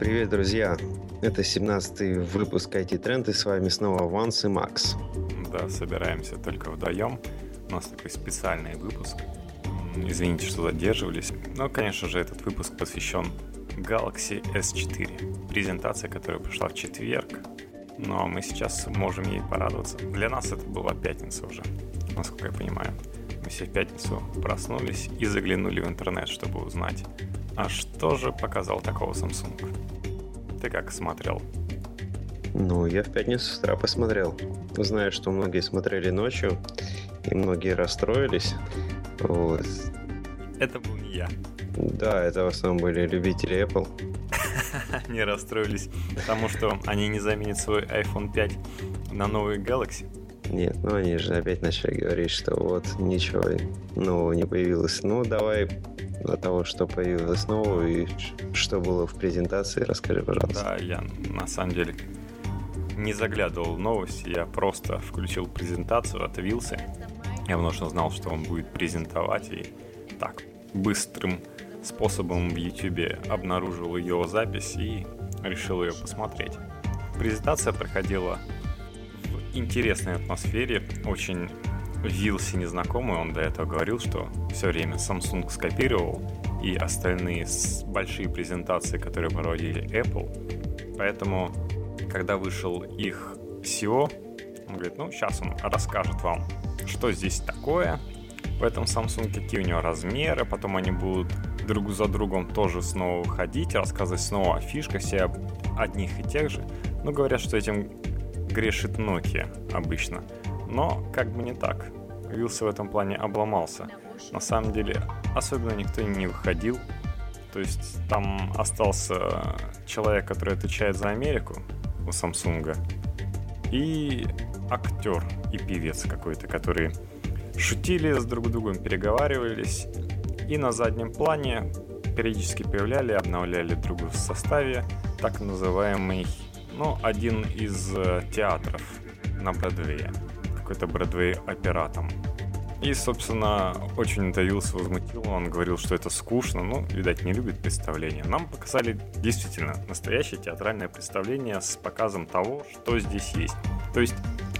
Привет, друзья! Это 17-й выпуск IT Тренд, и с вами снова Ванс и Макс. Да, собираемся только вдвоем. У нас такой специальный выпуск. Извините, что задерживались. Но, конечно же, этот выпуск посвящен Galaxy S4. Презентация, которая прошла в четверг. Но мы сейчас можем ей порадоваться. Для нас это была пятница уже, насколько я понимаю. Все в пятницу проснулись и заглянули в интернет, чтобы узнать, а что же показал такого Samsung? Ты как смотрел? Ну, я в пятницу с утра посмотрел. Знаю, что многие смотрели ночью, и многие расстроились. Вот. Это был не я. Да, это в основном были любители Apple. Они расстроились, потому что они не заменят свой iPhone 5 на новый Galaxy. Нет, ну они же опять начали говорить, что вот ничего нового не появилось. Ну, давай от того, что появилось нового и что было в презентации, расскажи, пожалуйста. Да, я на самом деле не заглядывал в новости, я просто включил презентацию от Вилсы. Я что знал, что он будет презентовать, и так, быстрым способом в YouTube обнаружил ее запись и решил ее посмотреть. Презентация проходила интересной атмосфере, очень Вилси незнакомый, он до этого говорил, что все время Samsung скопировал и остальные большие презентации, которые проводили Apple. Поэтому, когда вышел их SEO, он говорит, ну, сейчас он расскажет вам, что здесь такое, в этом Samsung, какие у него размеры, потом они будут друг за другом тоже снова выходить, рассказывать снова о фишках, все одних и тех же. Ну, говорят, что этим грешит Nokia обычно. Но как бы не так. Вилса в этом плане обломался. На самом деле, особенно никто не выходил. То есть там остался человек, который отвечает за Америку у Samsung, и актер и певец какой-то, которые шутили с друг другом, переговаривались, и на заднем плане периодически появляли, обновляли друг в составе так называемый, ну, один из э, театров на Бродвее какой-то Бродвей оператом. И, собственно, очень давился, возмутил. Он говорил, что это скучно. Ну, видать, не любит представления. Нам показали действительно настоящее театральное представление с показом того, что здесь есть. То есть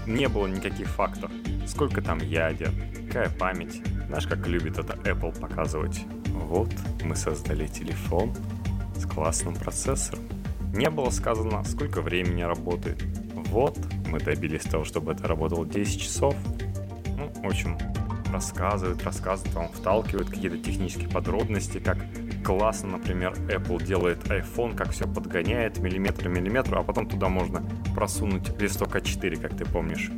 не было никаких фактов. Сколько там ядер, какая память. Знаешь, как любит это Apple показывать? Вот, мы создали телефон с классным процессором. Не было сказано, сколько времени работает. Вот, мы добились того, чтобы это работало 10 часов. Ну, в общем, рассказывают, рассказывают, вам вталкивают какие-то технические подробности, как классно, например, Apple делает iPhone, как все подгоняет миллиметр миллиметру, а потом туда можно просунуть листок А4, как ты помнишь,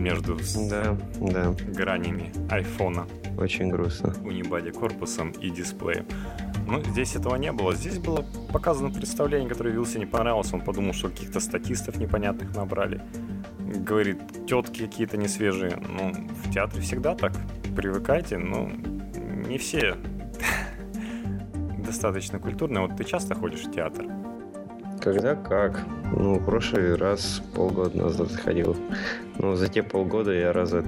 между да, да. гранями айфона. Очень грустно. Унибади корпусом и дисплеем. Ну, здесь этого не было. Здесь было показано представление, которое Вилсе не понравилось. Он подумал, что каких-то статистов непонятных набрали говорит, тетки какие-то не свежие. Ну, в театре всегда так. Привыкайте, но не все достаточно культурные. Вот ты часто ходишь в театр? Когда как. Ну, в прошлый раз полгода назад ходил. Но за те полгода я раза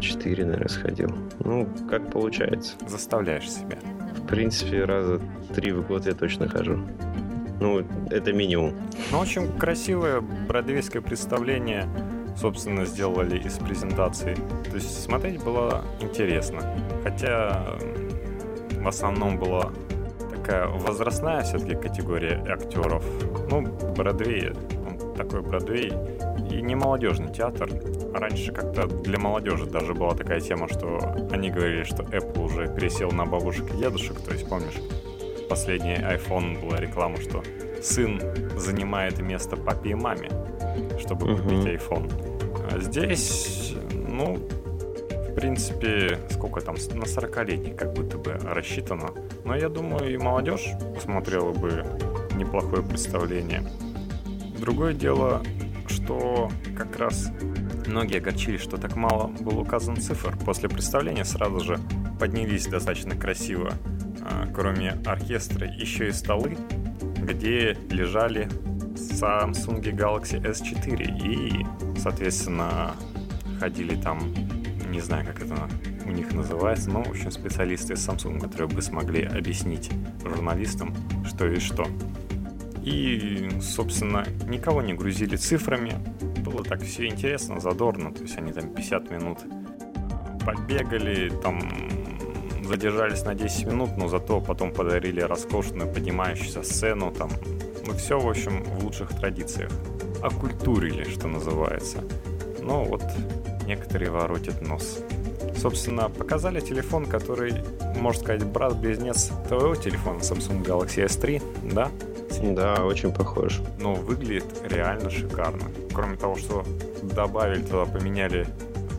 четыре, наверное, сходил. Ну, как получается. Заставляешь себя. В принципе, раза три в год я точно хожу. Ну, это минимум. Ну, очень красивое бродвейское представление собственно, сделали из презентации. То есть смотреть было интересно. Хотя в основном была такая возрастная все-таки категория актеров. Ну, Бродвей, такой Бродвей. И не молодежный театр. Раньше как-то для молодежи даже была такая тема, что они говорили, что Apple уже пересел на бабушек и дедушек. То есть, помнишь, последний iPhone была реклама, что сын занимает место папе и маме, чтобы uh-huh. купить iPhone. А здесь, ну, в принципе, сколько там, на 40-летних как будто бы рассчитано. Но я думаю, и молодежь посмотрела бы неплохое представление. Другое дело, что как раз многие огорчились, что так мало было указан цифр. После представления сразу же поднялись достаточно красиво, а, кроме оркестра, еще и столы, где лежали Samsung Galaxy S4 и, соответственно, ходили там, не знаю, как это у них называется, но, в общем, специалисты из Samsung, которые бы смогли объяснить журналистам, что и что. И, собственно, никого не грузили цифрами. Было так все интересно, задорно. То есть они там 50 минут побегали, там задержались на 10 минут, но зато потом подарили роскошную поднимающуюся сцену, там, ну все, в общем, в лучших традициях. Окультурили, что называется. Но вот некоторые воротят нос. Собственно, показали телефон, который, можно сказать, брат-близнец твоего телефона Samsung Galaxy S3, да? Да, очень похож. Но выглядит реально шикарно. Кроме того, что добавили туда, поменяли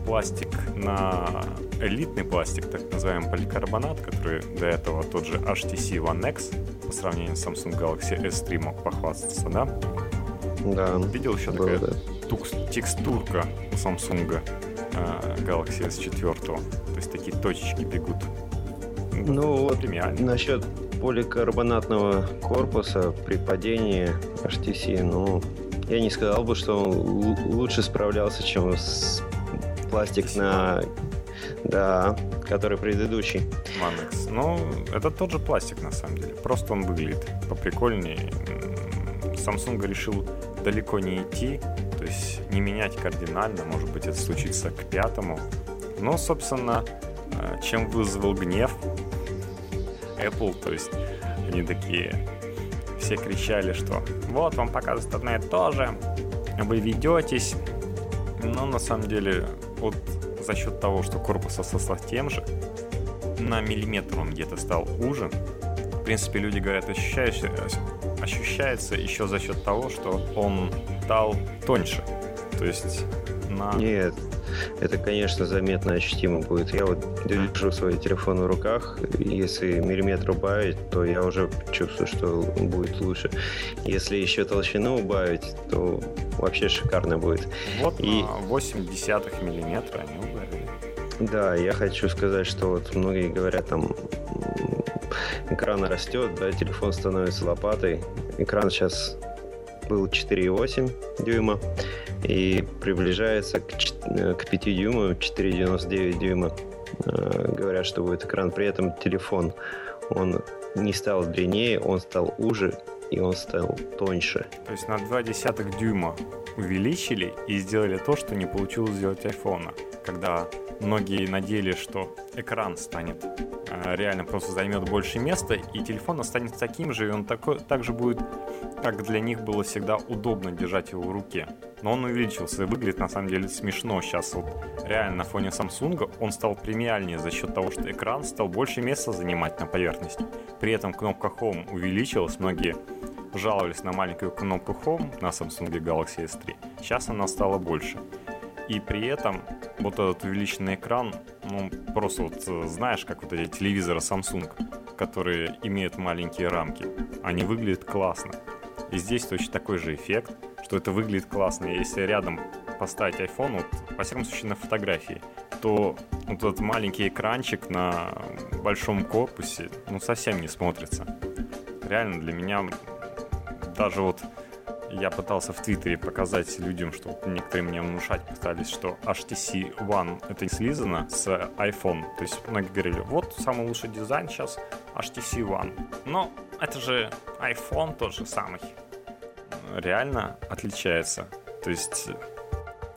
пластик на элитный пластик, так называемый поликарбонат, который до этого тот же HTC One X по сравнению с Samsung Galaxy S3 мог похвастаться, да? Да. Видел еще такая да. текстурка у Samsung Galaxy S4. То есть такие точечки бегут. Ну вот Премиально. насчет поликарбонатного корпуса при падении HTC, ну, я не сказал бы, что он лучше справлялся, чем с пластик на... Да, который предыдущий. X. Ну, это тот же пластик на самом деле. Просто он выглядит поприкольнее. Samsung решил далеко не идти, есть не менять кардинально, может быть, это случится к пятому. Но, собственно, э, чем вызвал гнев Apple, то есть они такие все кричали, что вот вам показывают одно и то же, вы ведетесь. Но на самом деле, вот за счет того, что корпус остался тем же, на миллиметр он где-то стал уже. В принципе, люди говорят, ощущаешься, ощущается еще за счет того, что он стал тоньше. То есть на... Нет, это, конечно, заметно ощутимо будет. Я вот держу свой телефон в руках, если миллиметр убавить, то я уже чувствую, что будет лучше. Если еще толщину убавить, то вообще шикарно будет. Вот И- на 8 десятых миллиметра они убавили. Да, я хочу сказать, что вот многие говорят, там экран растет, да, телефон становится лопатой. Экран сейчас был 4,8 дюйма и приближается к, э, к 5 дюймам, 4,99 дюйма. Э, Говорят, что будет экран. При этом телефон, он не стал длиннее, он стал уже и он стал тоньше. То есть на 2 десятых дюйма увеличили и сделали то, что не получилось сделать айфона. Когда многие надеялись, что экран станет э, реально просто займет больше места, и телефон останется таким же, и он такой, также будет, как для них было всегда удобно держать его в руке. Но он увеличился и выглядит на самом деле смешно сейчас. Вот реально на фоне Samsung он стал премиальнее за счет того, что экран стал больше места занимать на поверхности. При этом кнопка Home увеличилась, многие жаловались на маленькую кнопку Home на Samsung Galaxy S3. Сейчас она стала больше. И при этом вот этот увеличенный экран, ну, просто вот э, знаешь, как вот эти телевизоры Samsung, которые имеют маленькие рамки, они выглядят классно. И здесь точно такой же эффект, что это выглядит классно. Если рядом поставить iPhone, вот, во всяком случае на фотографии, то вот этот маленький экранчик на большом корпусе, ну, совсем не смотрится. Реально для меня даже вот я пытался в Твиттере показать людям, что некоторые мне внушать пытались, что HTC One это не слизано с iPhone. То есть многие говорили, вот самый лучший дизайн сейчас HTC One. Но это же iPhone тот же самый. Реально отличается. То есть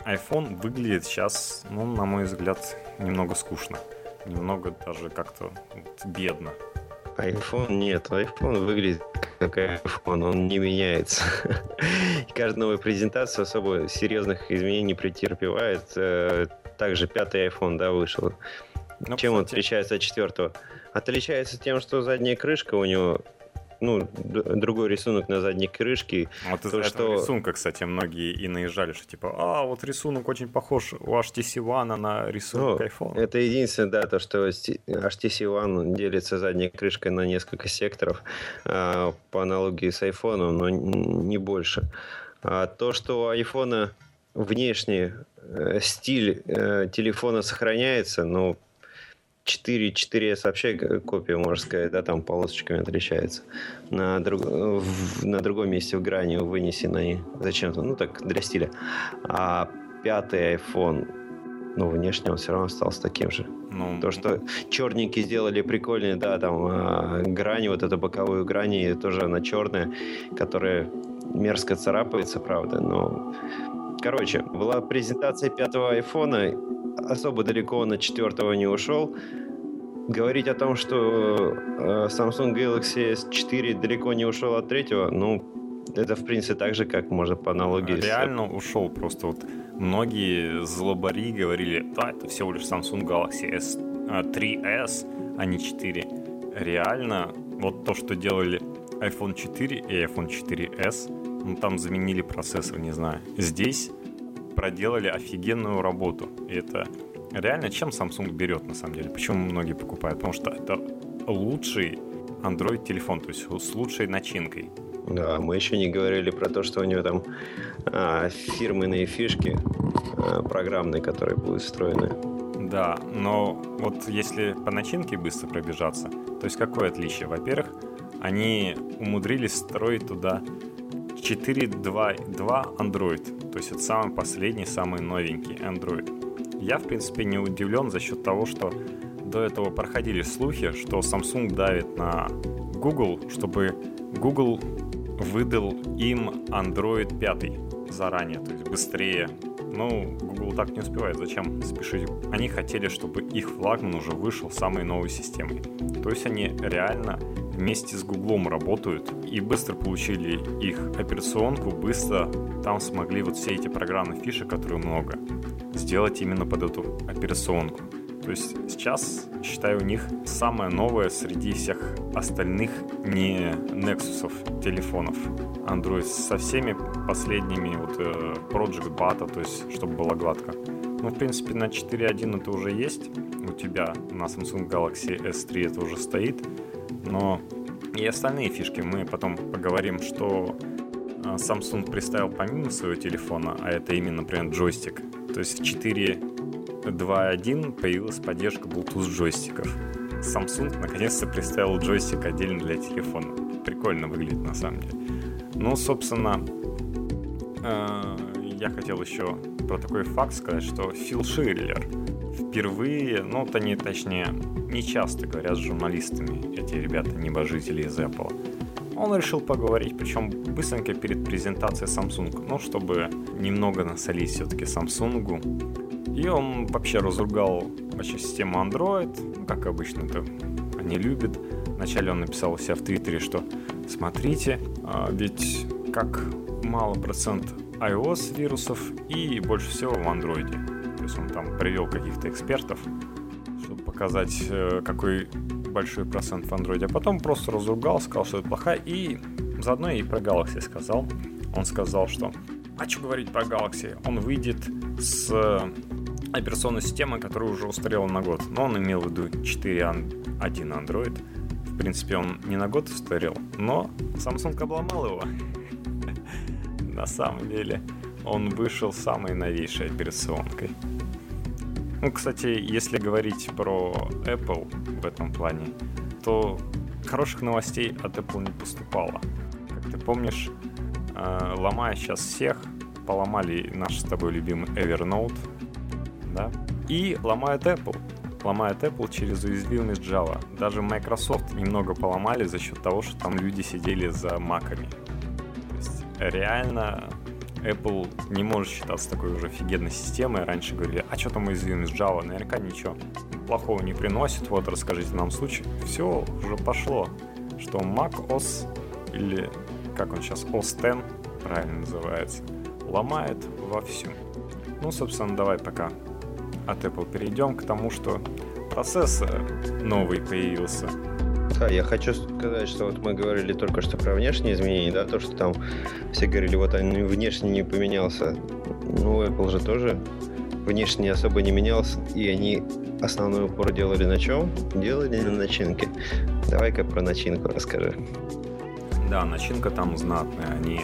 iPhone выглядит сейчас, ну, на мой взгляд, немного скучно. Немного даже как-то бедно. iPhone нет, iPhone выглядит как iPhone, он не меняется. И каждая новая презентация особо серьезных изменений не претерпевает. Э, Также пятый iPhone, да, вышел. Ну, Чем он кстати, отличается от четвертого? Отличается тем, что задняя крышка у него, ну, другой рисунок на задней крышке. Вот из-за что- рисунка, кстати, многие и наезжали, что типа, а, вот рисунок очень похож у HTC One на рисунок Ну, iPhone. Это единственное, да, то, что HTC One делится задней крышкой на несколько секторов а, по аналогии с iPhone, но не больше. А то, что у айфона внешне э, стиль э, телефона сохраняется, ну, 4, 4S вообще г- копия, можно сказать, да, там полосочками отличается. На, друг- в- на другом месте в грани вынесены зачем-то, ну так, для стиля. А пятый iPhone но внешне он все равно остался таким же. Ну, То, что черненькие сделали прикольные, да, там э, грани, вот эту боковую грани, тоже она черная, которая мерзко царапается, правда, но... Короче, была презентация пятого айфона, особо далеко на четвертого не ушел. Говорить о том, что э, Samsung Galaxy S4 далеко не ушел от третьего, ну, это, в принципе, так же, как можно по аналогии. Реально с... ушел. Просто вот многие злобари говорили, да, это всего лишь Samsung Galaxy S 3s, а не 4. Реально, вот то, что делали iPhone 4 и iPhone 4s, ну там заменили процессор, не знаю. Здесь проделали офигенную работу. И это реально чем Samsung берет на самом деле? Почему многие покупают? Потому что это лучший Android телефон, то есть с лучшей начинкой. Да, мы еще не говорили про то, что у него там а, фирменные фишки а, программные, которые будут встроены. Да, но вот если по начинке быстро пробежаться, то есть какое отличие? Во-первых, они умудрились строить туда 4.2.2 Android, то есть это самый последний, самый новенький Android. Я, в принципе, не удивлен за счет того, что до этого проходили слухи, что Samsung давит на Google, чтобы Google выдал им Android 5 заранее, то есть быстрее. Ну, Google так не успевает, зачем спешить? Они хотели, чтобы их флагман уже вышел самой новой системой. То есть они реально вместе с Гуглом работают и быстро получили их операционку, быстро там смогли вот все эти программные фиши, которые много, сделать именно под эту операционку. То есть сейчас, считаю, у них самое новое среди всех остальных не Nexus телефонов. Android со всеми последними вот э, Project Bata, то есть чтобы было гладко. Ну, в принципе, на 4.1 это уже есть. У тебя на Samsung Galaxy S3 это уже стоит. Но и остальные фишки мы потом поговорим, что э, Samsung представил помимо своего телефона, а это именно, например, джойстик. То есть в 4 2.1 появилась поддержка Bluetooth джойстиков. Samsung наконец-то представил джойстик отдельно для телефона. Прикольно выглядит на самом деле. Ну, собственно, э, я хотел еще про такой факт сказать, что Фил Ширлер впервые, ну, то они, точнее, не часто говорят с журналистами, эти ребята, небожители из Apple. Он решил поговорить, причем быстренько перед презентацией Samsung, ну, чтобы немного насолить все-таки Samsung, и он вообще разругал вообще систему Android, ну, как обычно это они любят. Вначале он написал у себя в Твиттере, что смотрите, а, ведь как мало процент iOS вирусов и больше всего в Android. То есть он там привел каких-то экспертов, чтобы показать, э, какой большой процент в Android. А потом просто разругал, сказал, что это плохая. И заодно и про Galaxy сказал. Он сказал, что а что говорить про Galaxy? Он выйдет с операционной системы, которая уже устарела на год. Но он имел в виду 4.1 Android. В принципе, он не на год устарел, но Samsung обломал его. На самом деле, он вышел самой новейшей операционкой. Ну, кстати, если говорить про Apple в этом плане, то хороших новостей от Apple не поступало. Как ты помнишь, э, ломая сейчас всех, поломали наш с тобой любимый Evernote, да, и ломают Apple. Ломают Apple через уязвимость Java. Даже Microsoft немного поломали за счет того, что там люди сидели за маками. То есть реально Apple не может считаться такой уже офигенной системой. Раньше говорили, а что там уязвимость Java? Наверняка ничего плохого не приносит. Вот расскажите нам случай. Все, уже пошло. Что Mac OS или как он сейчас, OS X правильно называется, ломает вовсю. Ну, собственно, давай пока от Apple перейдем к тому, что процессор новый появился. Да, я хочу сказать, что вот мы говорили только что про внешние изменения, да, то, что там все говорили, вот он внешне не поменялся. Ну, Apple же тоже внешне особо не менялся, и они основной упор делали на чем? Делали на начинке. Давай-ка про начинку расскажи. Да, начинка там знатная. Они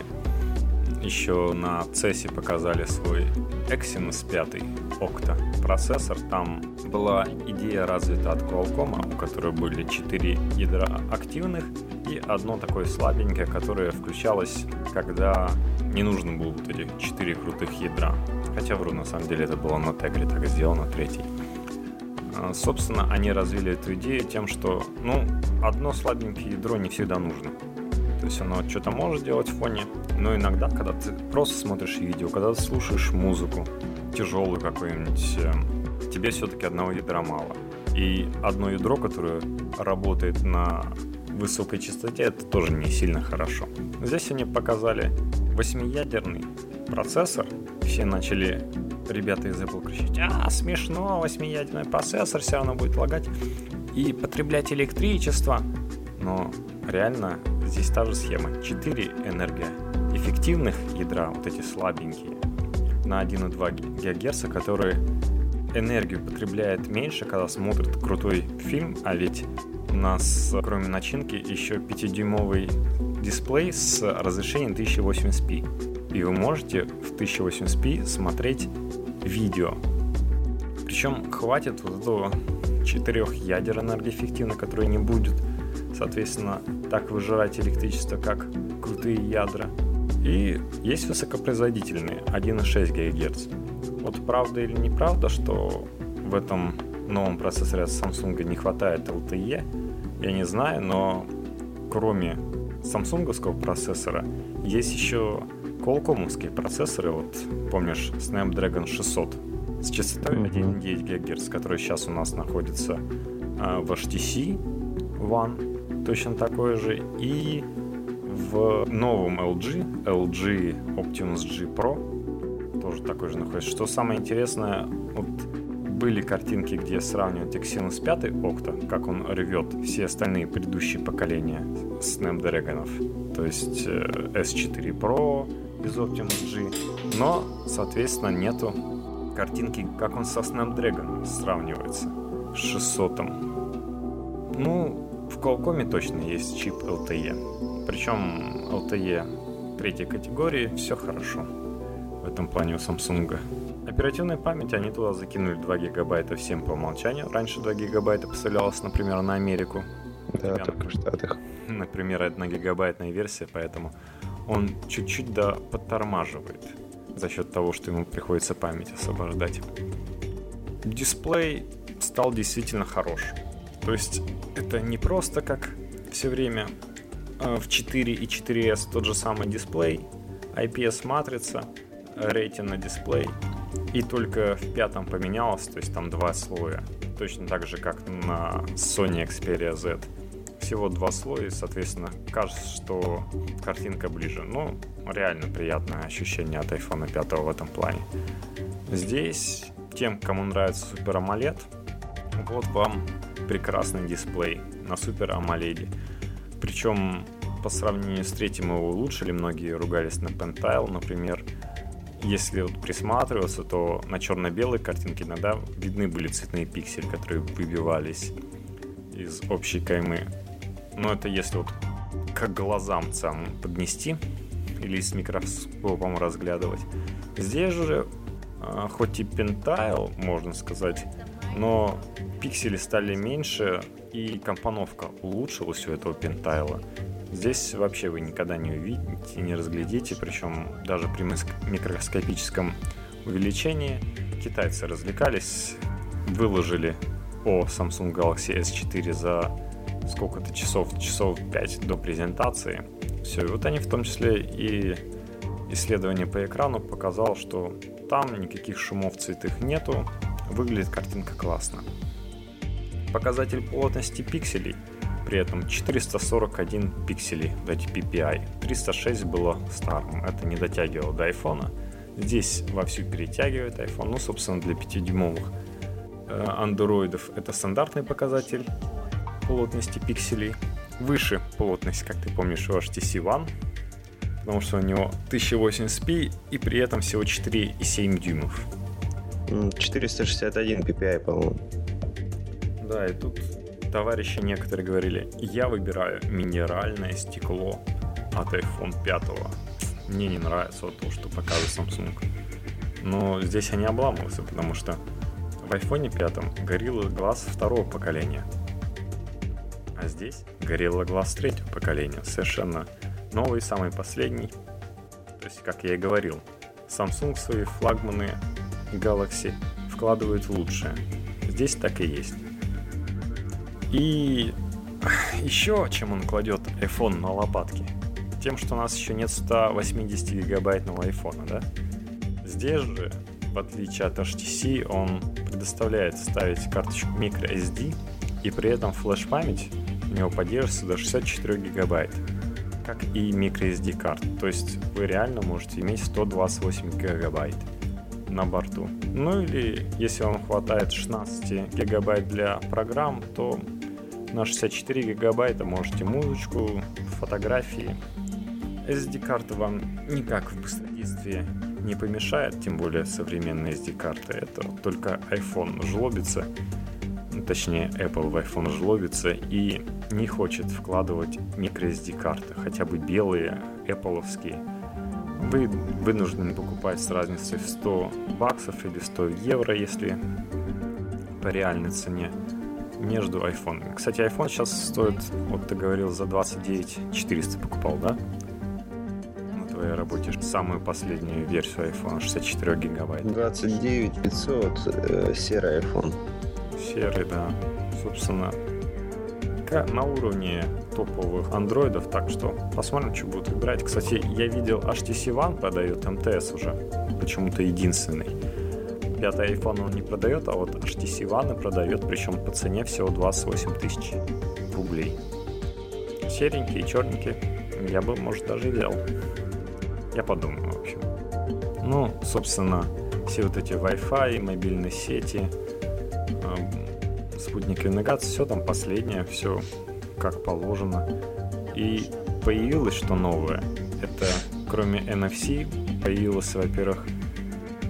еще на CES показали свой Exynos 5 Octa процессор. Там была идея развита от Qualcomm, у которой были 4 ядра активных и одно такое слабенькое, которое включалось, когда не нужно было вот эти 4 крутых ядра. Хотя вру, на самом деле это было на Тегре так сделано, третий. А, собственно, они развили эту идею тем, что, ну, одно слабенькое ядро не всегда нужно. То есть оно что-то может делать в фоне, но иногда, когда ты просто смотришь видео, когда ты слушаешь музыку, тяжелую какую-нибудь, э, тебе все-таки одного ядра мало. И одно ядро, которое работает на высокой частоте, это тоже не сильно хорошо. Здесь они показали восьмиядерный процессор. Все начали ребята из Apple кричать, а, смешно, восьмиядерный процессор все равно будет лагать и потреблять электричество. Но реально здесь та же схема. 4 энергоэффективных ядра, вот эти слабенькие, на 1,2 ГГц, которые энергию потребляет меньше, когда смотрит крутой фильм, а ведь у нас, кроме начинки, еще 5-дюймовый дисплей с разрешением 1080p. И вы можете в 1080p смотреть видео. Причем хватит вот этого четырех ядер энергоэффективно, которые не будет, соответственно, так выжирать электричество, как крутые ядра. И есть высокопроизводительные 1,6 ГГц. Вот правда или неправда, что в этом новом процессоре от Samsung не хватает LTE, я не знаю, но кроме самсунговского процессора есть еще Qualcomm'овские процессоры, вот помнишь Snapdragon 600 с частотой 1,9 ГГц, который сейчас у нас находится э, в HTC One, точно такой же, и в новом LG, LG Optimus G Pro, тоже такой же находится. Что самое интересное, вот были картинки, где сравнивают Exynos 5 Octa, как он ревет все остальные предыдущие поколения Snapdragon, то есть э, S4 Pro без Optimus G, но, соответственно, нету картинки, как он со Snapdragon сравнивается с 600. Ну, в Qualcomm точно есть чип LTE. Причем LTE третьей категории, все хорошо в этом плане у Samsung. Оперативная память они туда закинули 2 гигабайта всем по умолчанию. Раньше 2 гигабайта поставлялось, например, на Америку. Да, только в Штатах. Например, это гигабайтная версия, поэтому он чуть-чуть да подтормаживает за счет того, что ему приходится память освобождать. Дисплей стал действительно хорош. То есть это не просто как все время в 4 и 4S тот же самый дисплей, IPS-матрица, рейтинг на дисплей, и только в пятом поменялось, то есть там два слоя. Точно так же, как на Sony Xperia Z. Всего два слоя, и, соответственно, кажется, что картинка ближе. Ну, реально приятное ощущение от iPhone 5 в этом плане. Здесь тем, кому нравится Super AMOLED, вот вам прекрасный дисплей на Super AMOLED. Причем по сравнению с третьим его улучшили, многие ругались на Pentile, например, если вот присматриваться, то на черно-белой картинке иногда видны были цветные пиксели, которые выбивались из общей каймы. Но это если вот к глазам сам поднести или с микроскопом разглядывать. Здесь же, а, хоть и пентайл, можно сказать, но пиксели стали меньше и компоновка улучшилась у этого пентайла. Здесь вообще вы никогда не увидите, не разглядите, причем даже при микроскопическом увеличении китайцы развлекались, выложили о Samsung Galaxy S4 за сколько-то часов, часов 5 до презентации. Все, и вот они в том числе и исследование по экрану показало, что там никаких шумов цветых нету, выглядит картинка классно. Показатель плотности пикселей – при этом 441 пикселей, дать PPI. 306 было старым, это не дотягивало до айфона. Здесь вовсю перетягивает iPhone, ну, собственно, для 5-дюймовых э, андроидов это стандартный показатель плотности пикселей. Выше плотность, как ты помнишь, у HTC One, потому что у него 1080p и при этом всего 4,7 дюймов. 461 PPI, по-моему. Да, и тут товарищи некоторые говорили, я выбираю минеральное стекло от iPhone 5. Мне не нравится вот то, что показывает Samsung. Но здесь они обламываются, потому что в iPhone 5 Gorilla Glass второго поколения. А здесь Gorilla Glass третьего поколения. Совершенно новый, самый последний. То есть, как я и говорил, Samsung свои флагманы Galaxy вкладывает в лучшее. Здесь так и есть. И еще чем он кладет iPhone на лопатки? Тем, что у нас еще нет 180 гигабайтного iPhone, да? Здесь же, в отличие от HTC, он предоставляет ставить карточку microSD, и при этом флеш-память у него поддерживается до 64 гигабайт, как и microSD карт. То есть вы реально можете иметь 128 гигабайт на борту. Ну или если вам хватает 16 гигабайт для программ, то на 64 гигабайта можете музычку, фотографии. SD-карта вам никак в быстродействии не помешает, тем более современные SD-карты. Это только iPhone жлобится, точнее Apple в iPhone жлобится и не хочет вкладывать microSD-карты, хотя бы белые, Apple. Вы вынуждены покупать с разницей в 100 баксов или 100 евро, если по реальной цене между iPhone. Кстати, iPhone сейчас стоит, вот ты говорил, за 29 400 покупал, да? На твоей работе самую последнюю версию iPhone 64 гигабайт. 29 500 э, серый iPhone. Серый, да. Собственно, на уровне топовых андроидов, так что посмотрим, что будут выбирать. Кстати, я видел HTC One продает МТС уже, почему-то единственный. Пятый iPhone он не продает, а вот HTC One продает, причем по цене всего 28 тысяч рублей. Серенький, черненький, я бы, может, даже взял. Я подумаю, в общем. Ну, собственно, все вот эти Wi-Fi, мобильные сети, спутниковая навигация, все там последнее, все как положено. И появилось что новое. Это кроме NFC появилась, во-первых,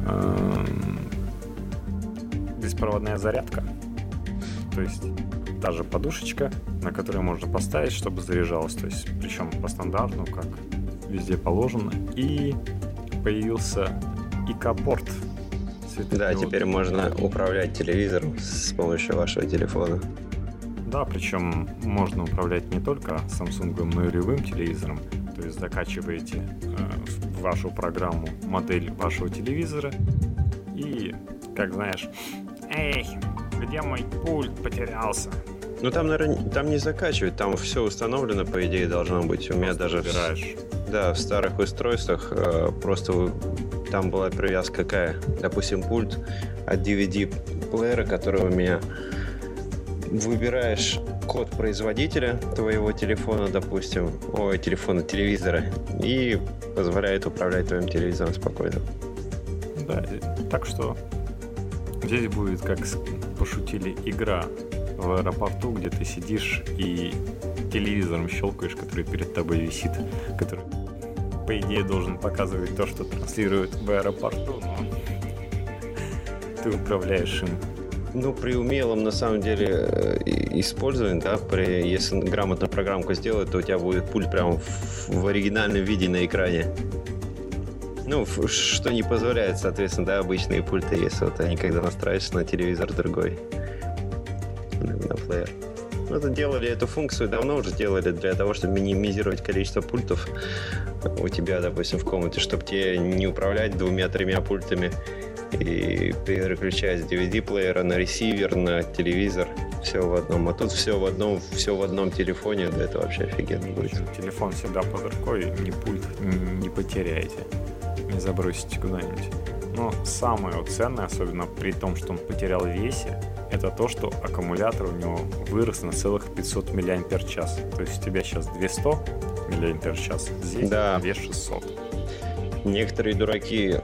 эм, беспроводная зарядка. То есть та же подушечка, на которую можно поставить, чтобы заряжалась. То есть, причем по стандарту, как везде положено. И появился ИК-порт. Да, теперь можно управлять телевизором с помощью вашего телефона. Да, причем можно управлять не только Samsung, но и любым телевизором. То есть закачиваете э, в вашу программу модель вашего телевизора и, как знаешь, Эй, где мой пульт потерялся? Ну там, наверное, там не закачивать, там все установлено, по идее, должно быть. У меня даже... Выбираешь. Да, в старых устройствах э, просто там была привязка какая? Допустим, пульт от DVD-плеера, который у меня выбираешь код производителя твоего телефона, допустим, ой, телефона, телевизора, и позволяет управлять твоим телевизором спокойно. Да, так что здесь будет, как пошутили, игра в аэропорту, где ты сидишь и телевизором щелкаешь, который перед тобой висит, который, по идее, должен показывать то, что транслирует в аэропорту, но ты управляешь им. Ну, при умелом, на самом деле, э, использовании, да, при, если грамотно программку сделать, то у тебя будет пульт прямо в, в оригинальном виде на экране. Ну, что не позволяет, соответственно, да, обычные пульты, если вот они когда настраиваются на телевизор другой, на плеер. Это делали эту функцию давно уже делали для того, чтобы минимизировать количество пультов у тебя, допустим, в комнате, чтобы тебе не управлять двумя-тремя пультами и переключать с DVD-плеера на ресивер, на телевизор, все в одном. А тут все в одном, все в одном телефоне, да это вообще офигенно будет. Телефон всегда под рукой, ни пульт не потеряете не забросите куда-нибудь. Но самое ценное, особенно при том, что он потерял весе, это то, что аккумулятор у него вырос на целых 500 мАч. То есть у тебя сейчас 200 мАч, здесь да. 2600. Некоторые дураки,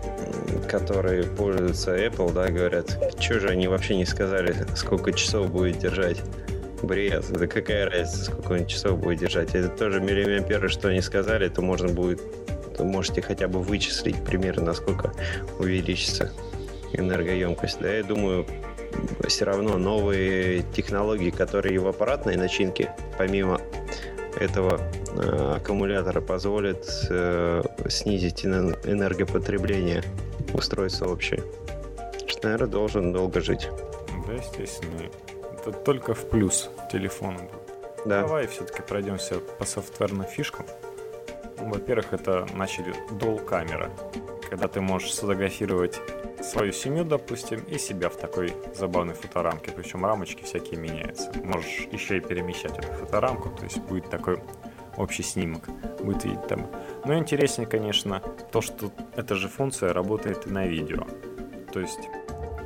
которые пользуются Apple, да, говорят, что же они вообще не сказали, сколько часов будет держать бред. Да какая разница, сколько он часов будет держать. Это тоже миллиамперы, что они сказали, то можно будет то можете хотя бы вычислить примерно, насколько увеличится энергоемкость. Да, я думаю, все равно новые технологии, которые в аппаратной начинке, помимо этого э, аккумулятора, позволят э, снизить энергопотребление устройства общее. Что, наверное, должен долго жить. Да, естественно. Это только в плюс телефону Да. Давай все-таки пройдемся по софтверным фишкам. Во-первых, это начали дол камера. когда ты можешь сфотографировать свою семью, допустим, и себя в такой забавной фоторамке. Причем рамочки всякие меняются. Можешь еще и перемещать эту фоторамку, то есть будет такой общий снимок будет видеть там. Но интереснее, конечно, то, что эта же функция работает и на видео. То есть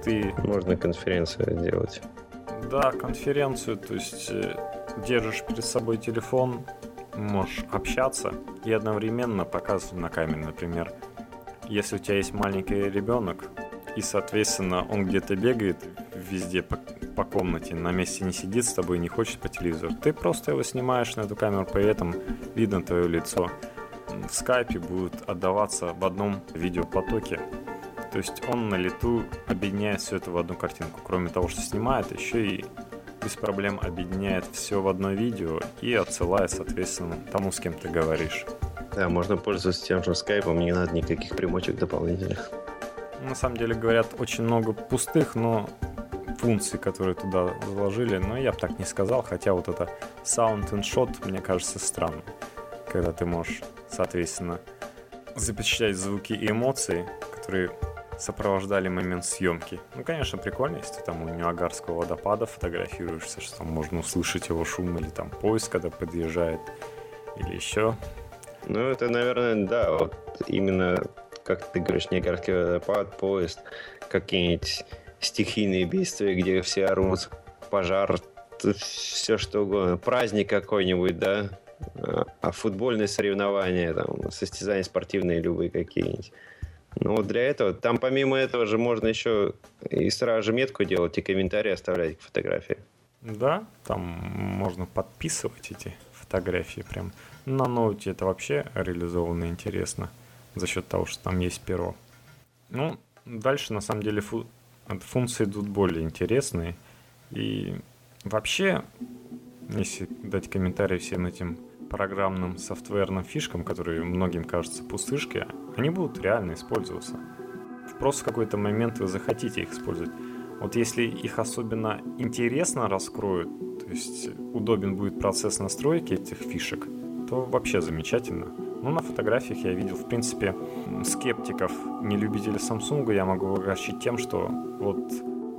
ты... Можно конференцию делать. Да, конференцию, то есть э, держишь перед собой телефон, можешь общаться и одновременно показывать на камере, например. Если у тебя есть маленький ребенок, и, соответственно, он где-то бегает везде по, по комнате, на месте не сидит с тобой, не хочет по телевизору, ты просто его снимаешь на эту камеру, при этом видно твое лицо. В скайпе будет отдаваться в одном видеопотоке. То есть он на лету объединяет все это в одну картинку. Кроме того, что снимает, еще и без проблем объединяет все в одно видео и отсылает, соответственно, тому, с кем ты говоришь. Да, можно пользоваться тем же скайпом, не надо никаких примочек дополнительных. На самом деле, говорят, очень много пустых, но функций, которые туда заложили, но я бы так не сказал, хотя вот это sound and shot мне кажется странным, когда ты можешь, соответственно, запечатлять звуки и эмоции, которые сопровождали момент съемки. Ну, конечно, прикольно, если ты там у Ниагарского водопада фотографируешься, что там можно услышать его шум или там поезд, когда подъезжает, или еще. Ну, это, наверное, да, вот именно, как ты говоришь, Ниагарский водопад, поезд, какие-нибудь стихийные бедствия, где все орут, пожар, все что угодно, праздник какой-нибудь, да, а, а футбольные соревнования, там, состязания спортивные любые какие-нибудь. Ну вот для этого, там помимо этого же можно еще и сразу же метку делать и комментарии оставлять к фотографии. Да, там можно подписывать эти фотографии прям. На ноуте это вообще реализовано интересно за счет того, что там есть перо. Ну, дальше на самом деле фу- функции идут более интересные. И вообще, если дать комментарий всем этим программным софтверным фишкам, которые многим кажутся пустышки, они будут реально использоваться. Просто в какой-то момент вы захотите их использовать. Вот если их особенно интересно раскроют, то есть удобен будет процесс настройки этих фишек, то вообще замечательно. Ну, на фотографиях я видел, в принципе, скептиков, не любителей Samsung, я могу огорчить тем, что вот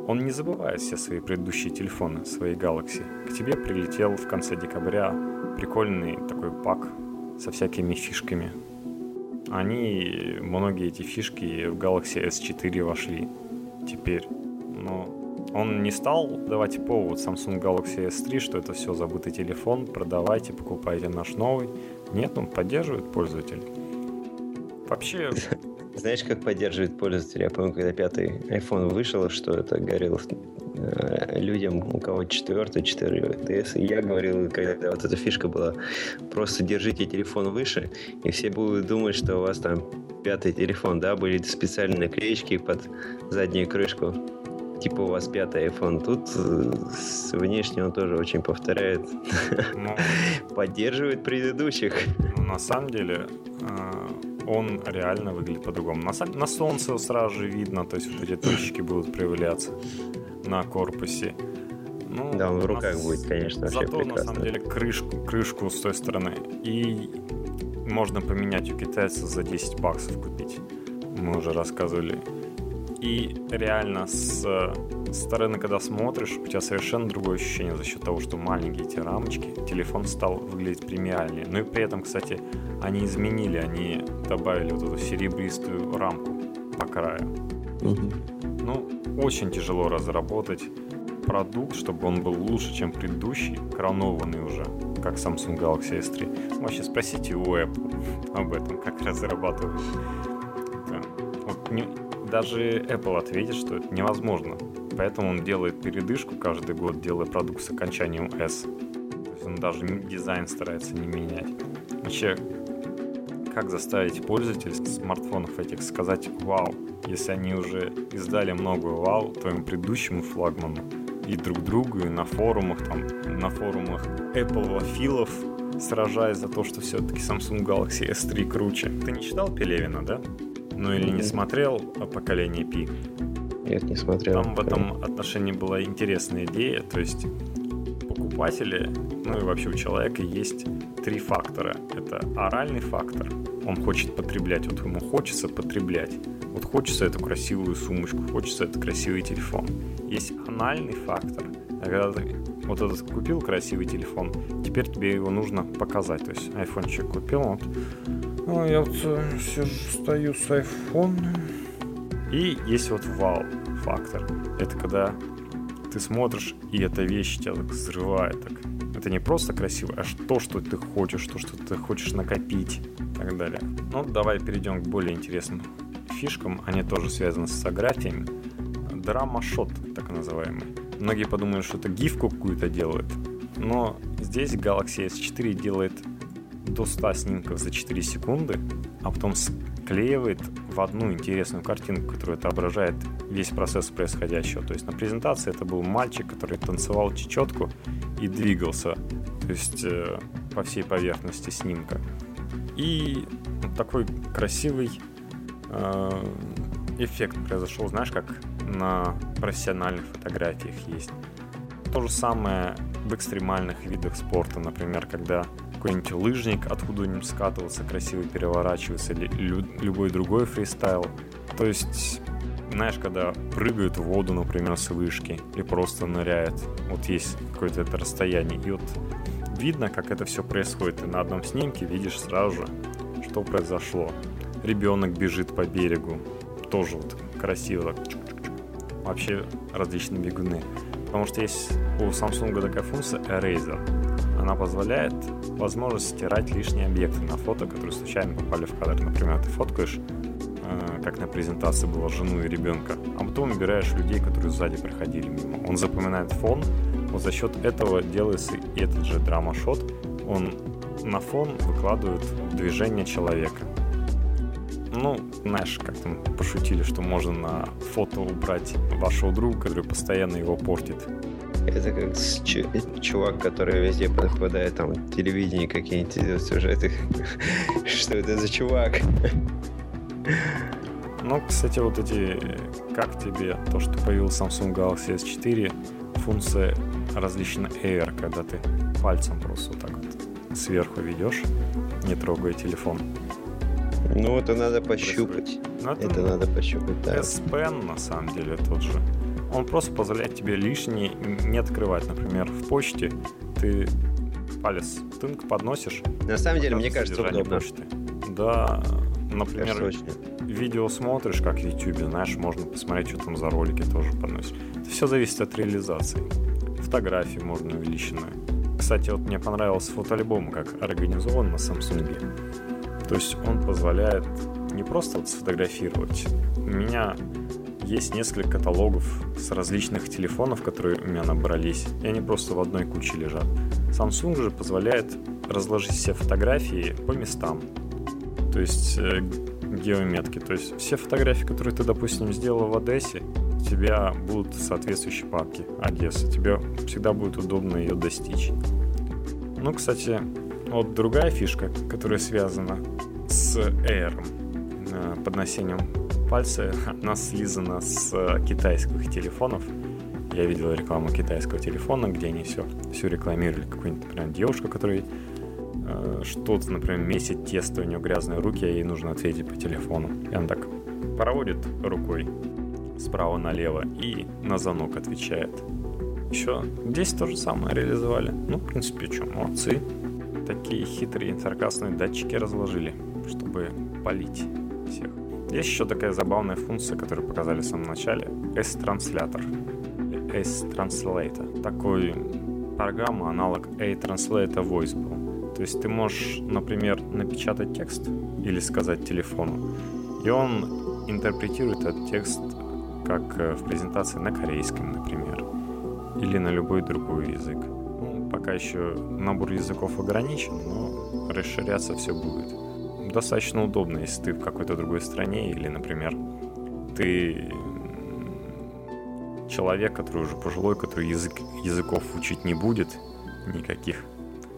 он не забывает все свои предыдущие телефоны, свои Galaxy. К тебе прилетел в конце декабря прикольный такой пак со всякими фишками. Они, многие эти фишки в Galaxy S4 вошли теперь. Но он не стал давать повод Samsung Galaxy S3, что это все забытый телефон, продавайте, покупайте наш новый. Нет, он поддерживает пользователей. Вообще... Знаешь, как поддерживает пользователя? Я помню, когда пятый iPhone вышел, что это говорил э, людям, у кого четвертый, 4 DS. И я говорил, когда вот эта фишка была, просто держите телефон выше, и все будут думать, что у вас там пятый телефон, да, были специальные наклеечки под заднюю крышку типа у вас пятый iPhone. Тут э, внешне он тоже очень повторяет. Ну, Поддерживает предыдущих. Ну, на самом деле, э, он реально выглядит по-другому. На, на солнце сразу же видно, то есть вот эти точки будут проявляться на корпусе. Ну, да, он в руках нас... будет, конечно, вообще Зато, прекрасно. на самом деле, крышку, крышку с той стороны. И можно поменять у китайцев за 10 баксов купить. Мы уже рассказывали и реально с стороны, когда смотришь, у тебя совершенно другое ощущение за счет того, что маленькие эти рамочки, телефон стал выглядеть премиальнее. Ну и при этом, кстати, они изменили, они добавили вот эту серебристую рамку по краю. Угу. Ну, очень тяжело разработать продукт, чтобы он был лучше, чем предыдущий, коронованный уже, как Samsung Galaxy S3. Вообще спросите у Apple об этом, как разрабатывать. Вот не, даже Apple ответит, что это невозможно. Поэтому он делает передышку каждый год, делая продукт с окончанием S. То есть он даже дизайн старается не менять. Вообще, как заставить пользователей смартфонов этих сказать «Вау», если они уже издали много «Вау» твоему предыдущему флагману и друг другу, и на форумах, там, на форумах Apple вафилов, сражаясь за то, что все-таки Samsung Galaxy S3 круче. Ты не читал Пелевина, да? Ну или не смотрел поколение Пи? Нет, не смотрел. Там в этом отношении была интересная идея, то есть покупатели, ну и вообще у человека есть три фактора. Это оральный фактор, он хочет потреблять. Вот ему хочется потреблять. Вот хочется эту красивую сумочку, хочется этот красивый телефон. Есть анальный фактор. А когда ты вот этот купил красивый телефон, теперь тебе его нужно показать. То есть айфончик купил, вот. Ну, я вот э, сижу, стою с айфоном. И есть вот вау фактор. Это когда ты смотришь, и эта вещь тебя так взрывает. Так. Это не просто красиво, а то, что ты хочешь, то, что ты хочешь накопить и так далее. Ну, давай перейдем к более интересным фишкам. Они тоже связаны с фотографиями. Драма-шот, так называемый. Многие подумают, что это гифку какую-то делают. Но здесь Galaxy S4 делает до 100 снимков за 4 секунды, а потом склеивает в одну интересную картинку, которая отображает весь процесс происходящего. То есть на презентации это был мальчик, который танцевал чечетку и двигался, то есть э, по всей поверхности снимка. И вот такой красивый э, эффект произошел, знаешь, как на профессиональных фотографиях есть. То же самое в экстремальных видах спорта, например, когда какой-нибудь лыжник откуда-нибудь скатывался, красиво переворачивается, или лю- любой другой фристайл. То есть, знаешь, когда прыгают в воду, например, с вышки, или просто ныряют, вот есть какое-то это расстояние, и вот видно, как это все происходит. Ты на одном снимке видишь сразу же, что произошло. Ребенок бежит по берегу, тоже вот красиво так вообще различные бегуны. Потому что есть у Samsung такая функция Eraser. Она позволяет возможность стирать лишние объекты на фото, которые случайно попали в кадр. Например, ты фоткаешь, э, как на презентации было, жену и ребенка, а потом убираешь людей, которые сзади проходили мимо. Он запоминает фон, вот за счет этого делается и этот же драма-шот. Он на фон выкладывает движение человека. Ну, знаешь, как там пошутили, что можно на фото убрать вашего друга, который постоянно его портит. Это как чувак, который везде попадает, там, телевидение какие-нибудь сюжеты. Что это за чувак? Ну, кстати, вот эти, как тебе то, что появился Samsung Galaxy S4, функция различная Air, когда ты пальцем просто вот так вот сверху ведешь, не трогая телефон. Ну, это надо пощупать. Ну, это, это надо пощупать, да. S Pen, на самом деле, тот же. Он просто позволяет тебе лишнее не открывать. Например, в почте ты палец тынк подносишь. На самом деле, мне кажется, удобно. Почты. Да, например, видео смотришь, как в YouTube, знаешь, можно посмотреть, что там за ролики тоже подносишь. Это все зависит от реализации. Фотографии можно увеличенные. Кстати, вот мне понравился фотоальбом, как организован на Samsung. То есть он позволяет не просто вот сфотографировать. У меня есть несколько каталогов с различных телефонов, которые у меня набрались, и они просто в одной куче лежат. Samsung же позволяет разложить все фотографии по местам. То есть э, геометки. То есть все фотографии, которые ты, допустим, сделал в Одессе, у тебя будут соответствующие папки Одесса. Тебе всегда будет удобно ее достичь. Ну, кстати, вот другая фишка, которая связана с Air, э, подносением пальцы, она слизана с э, китайских телефонов. Я видел рекламу китайского телефона, где они все, все рекламировали. Какую-нибудь, например, девушка, которая э, что-то, например, месит тесто, у нее грязные руки, а ей нужно ответить по телефону. И она так проводит рукой справа налево и на звонок отвечает. Еще здесь то же самое реализовали. Ну, в принципе, что, молодцы. Такие хитрые инфракасные датчики разложили, чтобы полить всех. Есть еще такая забавная функция, которую показали в самом начале. S-транслятор. S-translator. Такой программа, аналог A-translator Voiceable. То есть ты можешь, например, напечатать текст или сказать телефону, и он интерпретирует этот текст как э, в презентации на корейском, например, или на любой другой язык. Ну, пока еще набор языков ограничен, но расширяться все будет достаточно удобно, если ты в какой-то другой стране или, например, ты человек, который уже пожилой, который язык, языков учить не будет никаких.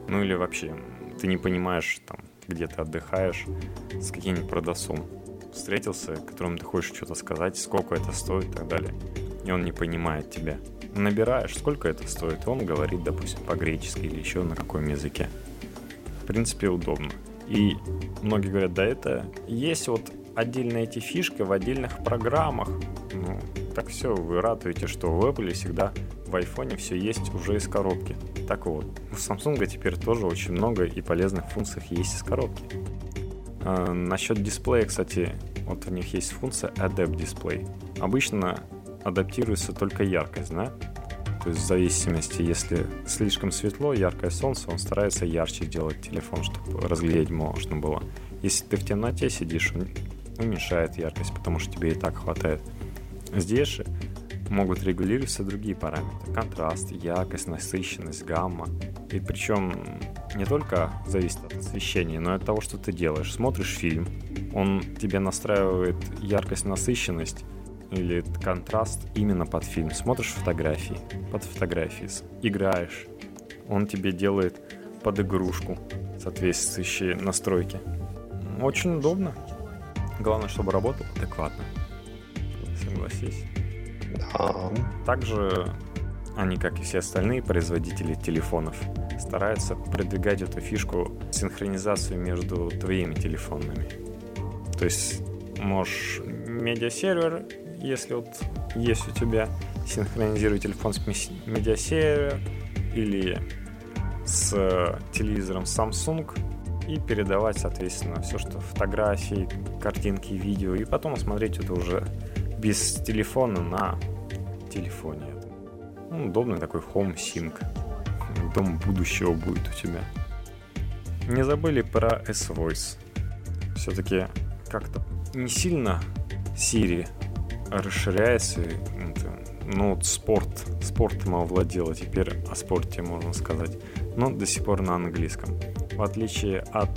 Ну или вообще ты не понимаешь, там, где ты отдыхаешь, с каким-нибудь продавцом встретился, которому ты хочешь что-то сказать, сколько это стоит и так далее. И он не понимает тебя. Набираешь, сколько это стоит, он говорит, допустим, по-гречески или еще на каком языке. В принципе, удобно. И многие говорят, да это есть вот отдельные эти фишки в отдельных программах. Ну, так все, вы радуете, что в Apple всегда в iPhone все есть уже из коробки. Так вот, у Samsung теперь тоже очень много и полезных функций есть из коробки. А, насчет дисплея, кстати, вот у них есть функция Adapt Display. Обычно адаптируется только яркость, да? То есть в зависимости, если слишком светло, яркое солнце, он старается ярче сделать телефон, чтобы разглядеть можно было. Если ты в темноте сидишь, он уменьшает яркость, потому что тебе и так хватает. Здесь же могут регулироваться другие параметры. Контраст, яркость, насыщенность, гамма. И причем не только зависит от освещения, но и от того, что ты делаешь. Смотришь фильм, он тебе настраивает яркость, насыщенность, или контраст именно под фильм. Смотришь фотографии, под фотографии, играешь, он тебе делает под игрушку соответствующие настройки. Очень удобно. Главное, чтобы работал адекватно. Согласись. Да. Также они, как и все остальные производители телефонов, стараются продвигать эту фишку синхронизацию между твоими телефонами. То есть можешь медиасервер если вот есть у тебя синхронизируй телефон с медиасервер или с телевизором Samsung и передавать, соответственно, все, что фотографии, картинки, видео, и потом смотреть это уже без телефона на телефоне. Ну, удобный такой Home Sync. Дом будущего будет у тебя. Не забыли про S-Voice. Все-таки как-то не сильно Siri расширяется. Ну, вот спорт. Спортом овладела теперь о спорте можно сказать. Но до сих пор на английском. В отличие от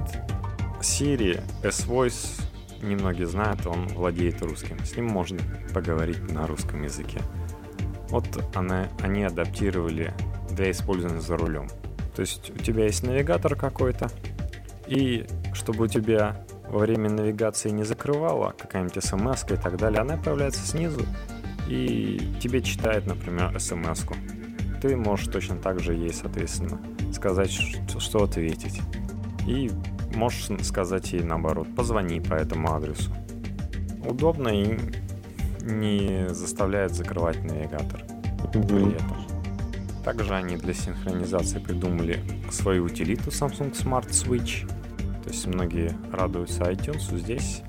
Siri, S-Voice, немногие знают, он владеет русским. С ним можно поговорить на русском языке. Вот она, они адаптировали для использования за рулем. То есть у тебя есть навигатор какой-то, и чтобы у тебя во время навигации не закрывала, какая-нибудь смс и так далее, она появляется снизу и тебе читает, например, смс -ку. Ты можешь точно так же ей, соответственно, сказать, что ответить. И можешь сказать ей наоборот, позвони по этому адресу. Удобно и не заставляет закрывать навигатор при этом. Также они для синхронизации придумали свою утилиту Samsung Smart Switch – то есть многие радуются iTunes, здесь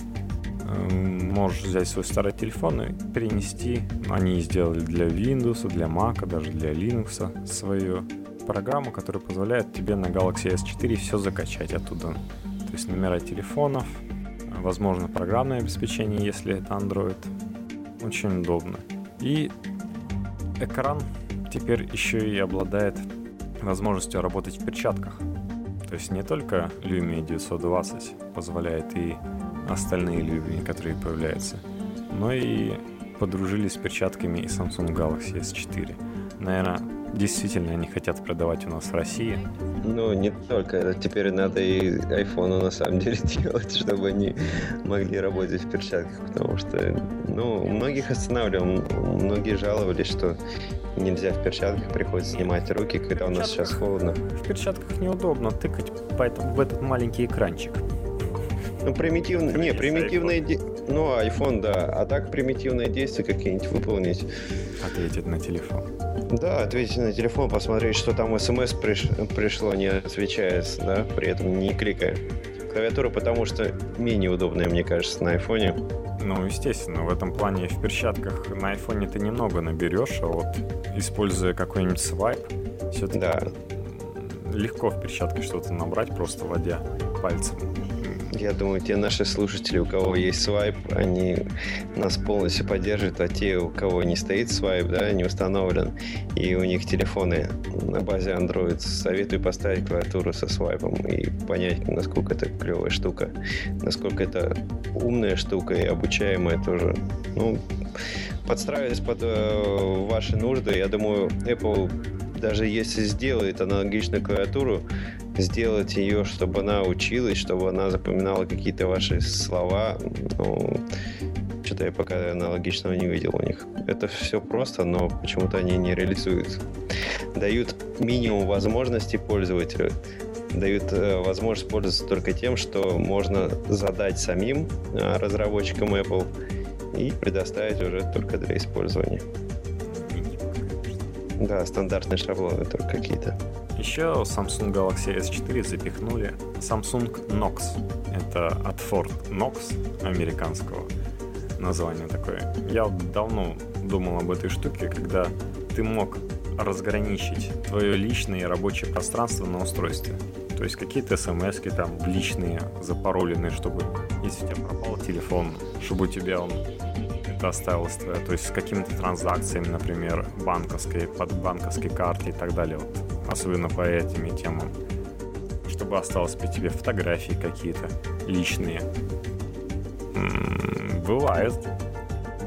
э, можешь взять свой старый телефон и перенести. Они сделали для Windows, для Mac, даже для Linux свою программу, которая позволяет тебе на Galaxy S4 все закачать оттуда. То есть номера телефонов, возможно, программное обеспечение, если это Android. Очень удобно. И экран теперь еще и обладает возможностью работать в перчатках. То есть не только Lumia 920 позволяет и остальные Lumia, которые появляются, но и подружились с перчатками и Samsung Galaxy S4. Наверное, действительно они хотят продавать у нас в России. Ну, не только. Теперь надо и iPhone на самом деле делать, чтобы они могли работать в перчатках, потому что, ну, многих останавливал, многие жаловались, что нельзя в перчатках, приходится снимать руки, когда у нас сейчас холодно. В перчатках неудобно тыкать поэтому в этот маленький экранчик. Ну, примитивно, не, примитивные, де... ну, iPhone, да, а так примитивные действия какие-нибудь выполнить. Ответить на телефон. Да, ответить на телефон, посмотреть, что там смс приш... пришло, не отвечает, да, при этом не кликая. Клавиатура, потому что менее удобная, мне кажется, на айфоне. Ну, естественно, в этом плане в перчатках на айфоне ты немного наберешь, а вот используя какой-нибудь свайп, все-таки да. легко в перчатке что-то набрать, просто водя пальцем. Я думаю, те наши слушатели, у кого есть свайп, они нас полностью поддерживают, а те, у кого не стоит свайп, да, не установлен, и у них телефоны на базе Android, советую поставить клавиатуру со свайпом и понять, насколько это клевая штука, насколько это умная штука и обучаемая тоже. Ну, подстраиваясь под э, ваши нужды, я думаю, Apple даже если сделает аналогичную клавиатуру, сделать ее, чтобы она училась, чтобы она запоминала какие-то ваши слова, ну, что-то я пока аналогичного не видел у них. Это все просто, но почему-то они не реализуют. Дают минимум возможностей пользователю, дают э, возможность пользоваться только тем, что можно задать самим э, разработчикам Apple и предоставить уже только для использования. Да, стандартные шаблоны только какие-то. Еще Samsung Galaxy S4 запихнули Samsung Knox. Это от Ford Knox американского название такое. Я давно думал об этой штуке, когда ты мог разграничить твое личное и рабочее пространство на устройстве. То есть какие-то смс там личные, запароленные, чтобы если у тебя пропал телефон, чтобы у тебя он твое, то есть с какими-то транзакциями, например, банковской, под банковской картой и так далее, вот, особенно по этим темам, чтобы осталось при тебе фотографии какие-то личные. М-м, бывает.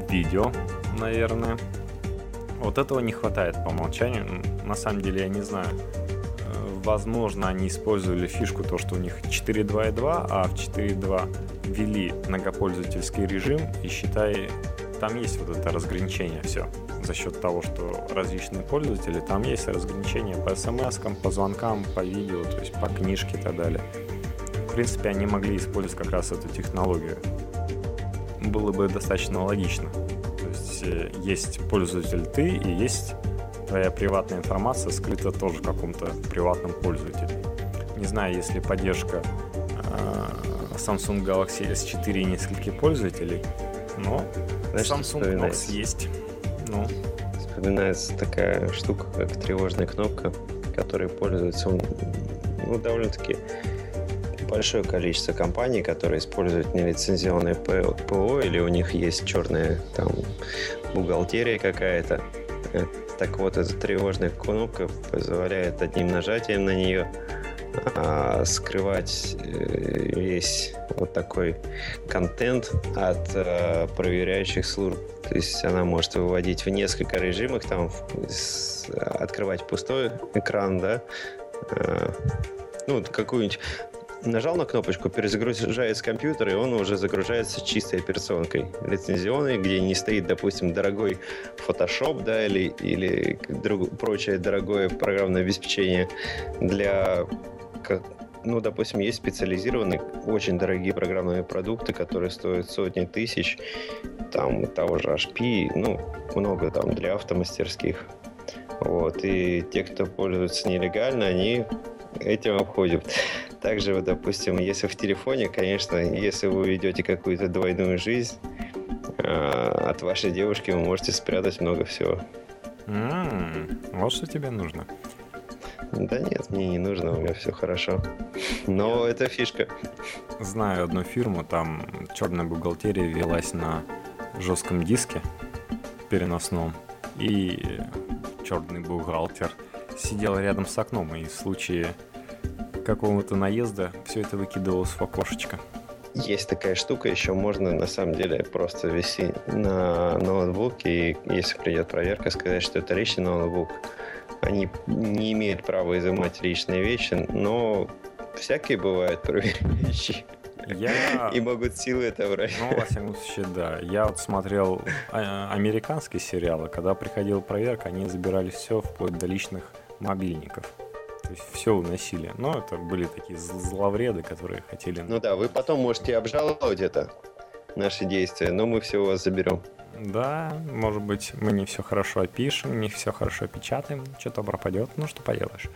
Видео, наверное. Вот этого не хватает по умолчанию. На самом деле я не знаю. Э, возможно, они использовали фишку то, что у них 4.2.2, а в 4.2 ввели многопользовательский режим и считай, там есть вот это разграничение все. За счет того, что различные пользователи, там есть разграничение по смс, по звонкам, по видео, то есть по книжке и так далее. В принципе, они могли использовать как раз эту технологию. Было бы достаточно логично есть есть пользователь ты и есть твоя приватная информация скрыта тоже каком-то приватном пользователе. Не знаю, если поддержка э, Samsung Galaxy S4 и нескольких пользователей, но Знаешь, Samsung Knox есть. Ну. Вспоминается такая штука, как тревожная кнопка, которой пользуется ну, довольно-таки большое количество компаний, которые используют нелицензионное ПО, или у них есть черная там бухгалтерия какая-то. Э, так вот, эта тревожная кнопка позволяет одним нажатием на нее а, скрывать э, весь вот такой контент от а, проверяющих служб. То есть она может выводить в несколько режимах, там открывать пустой экран, да, а, ну, какую-нибудь нажал на кнопочку, перезагружается компьютер, и он уже загружается чистой операционкой лицензионной, где не стоит, допустим, дорогой Photoshop, да, или, или друг, прочее дорогое программное обеспечение для ну, допустим, есть специализированные, очень дорогие программные продукты, которые стоят сотни тысяч, там того же HP, ну, много там для автомастерских. Вот, и те, кто пользуется нелегально, они этим обходят. Также, вот, допустим, если в телефоне, конечно, если вы ведете какую-то двойную жизнь, а, от вашей девушки вы можете спрятать много всего. Mm, вот что тебе нужно. Да нет, мне не нужно, у меня все хорошо. Но yeah. это фишка. Знаю одну фирму, там черная бухгалтерия велась на жестком диске переносном, и черный бухгалтер сидел рядом с окном, и в случае какого-то наезда все это выкидывалось в окошечко. Есть такая штука, еще можно на самом деле просто вести на ноутбуке, и если придет проверка, сказать, что это личный ноутбук. Они не имеют права изымать личные вещи, но всякие бывают проверяющие. Я... И могут силы это врать. Ну, во всяком случае, да. Я вот смотрел а, американские сериалы, когда приходила проверка, они забирали все вплоть до личных мобильников. То есть все уносили. Но это были такие зловреды, которые хотели... Ну да, вы потом можете обжаловать это, наши действия, но мы все у вас заберем. Да, может быть, мы не все хорошо опишем, не все хорошо опечатаем, что-то пропадет, ну что поделаешь.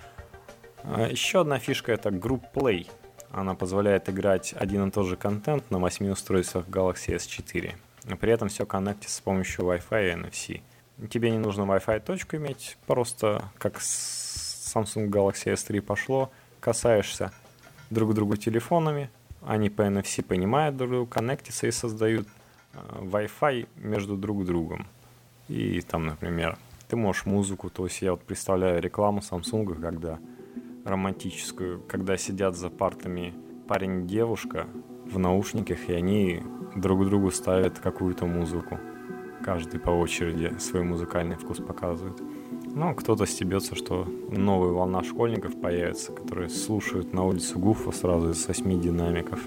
А, Еще одна фишка это Group Play. Она позволяет играть один и тот же контент на 8 устройствах Galaxy S4. При этом все коннектится с помощью Wi-Fi и NFC. Тебе не нужно Wi-Fi точку иметь, просто как с Samsung Galaxy S3 пошло, касаешься друг другу телефонами, они по NFC понимают друг друга, коннектятся и создают Wi-Fi между друг другом. И там, например, ты можешь музыку, то есть я вот представляю рекламу Samsung, когда романтическую, когда сидят за партами парень и девушка в наушниках, и они друг другу ставят какую-то музыку. Каждый по очереди свой музыкальный вкус показывает. Ну, кто-то стебется, что новая волна школьников появится, которые слушают на улицу Гуфа сразу из восьми динамиков.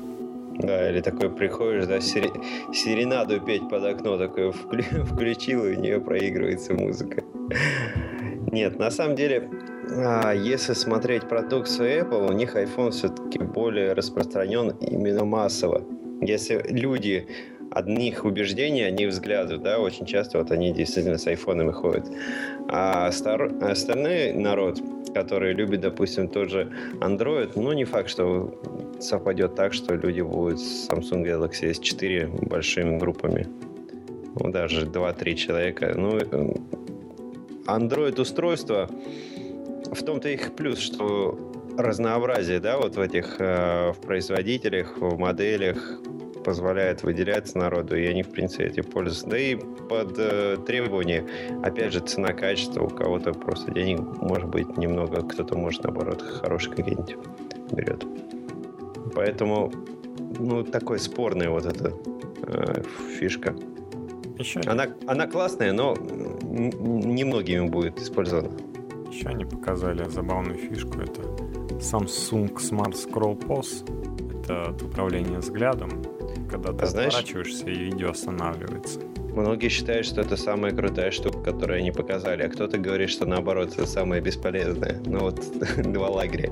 Да, или такой приходишь, да, сери... серенаду петь под окно, такое вклю... включил, и у нее проигрывается музыка. Нет, на самом деле, а, если смотреть продукцию Apple, у них iPhone все-таки более распространен именно массово. Если люди одних убеждений, одних взглядов, да, очень часто вот они действительно с айфонами ходят. А стар... остальной народ, который любит, допустим, тот же Android, ну, не факт, что совпадет так, что люди будут с Samsung Galaxy S4 большими группами. Ну, даже 2-3 человека. Ну, Android-устройство, в том-то их плюс, что разнообразие, да, вот в этих э, в производителях, в моделях, позволяет выделяться народу, и они, в принципе, этим пользуются. Да и под э, требования, опять же, цена-качество, у кого-то просто денег может быть немного, кто-то может, наоборот, хороший какие-нибудь берет. Поэтому, ну, такой спорная вот эта э, фишка. Еще она, она классная, но немногими будет использована. Еще они показали забавную фишку. Это Samsung Smart Scroll Pose. Это управление взглядом когда ты знаешь, отворачиваешься и видео останавливается. Многие считают, что это самая крутая штука, которую они показали, а кто-то говорит, что наоборот, это самое бесполезное. Ну вот, два лагеря.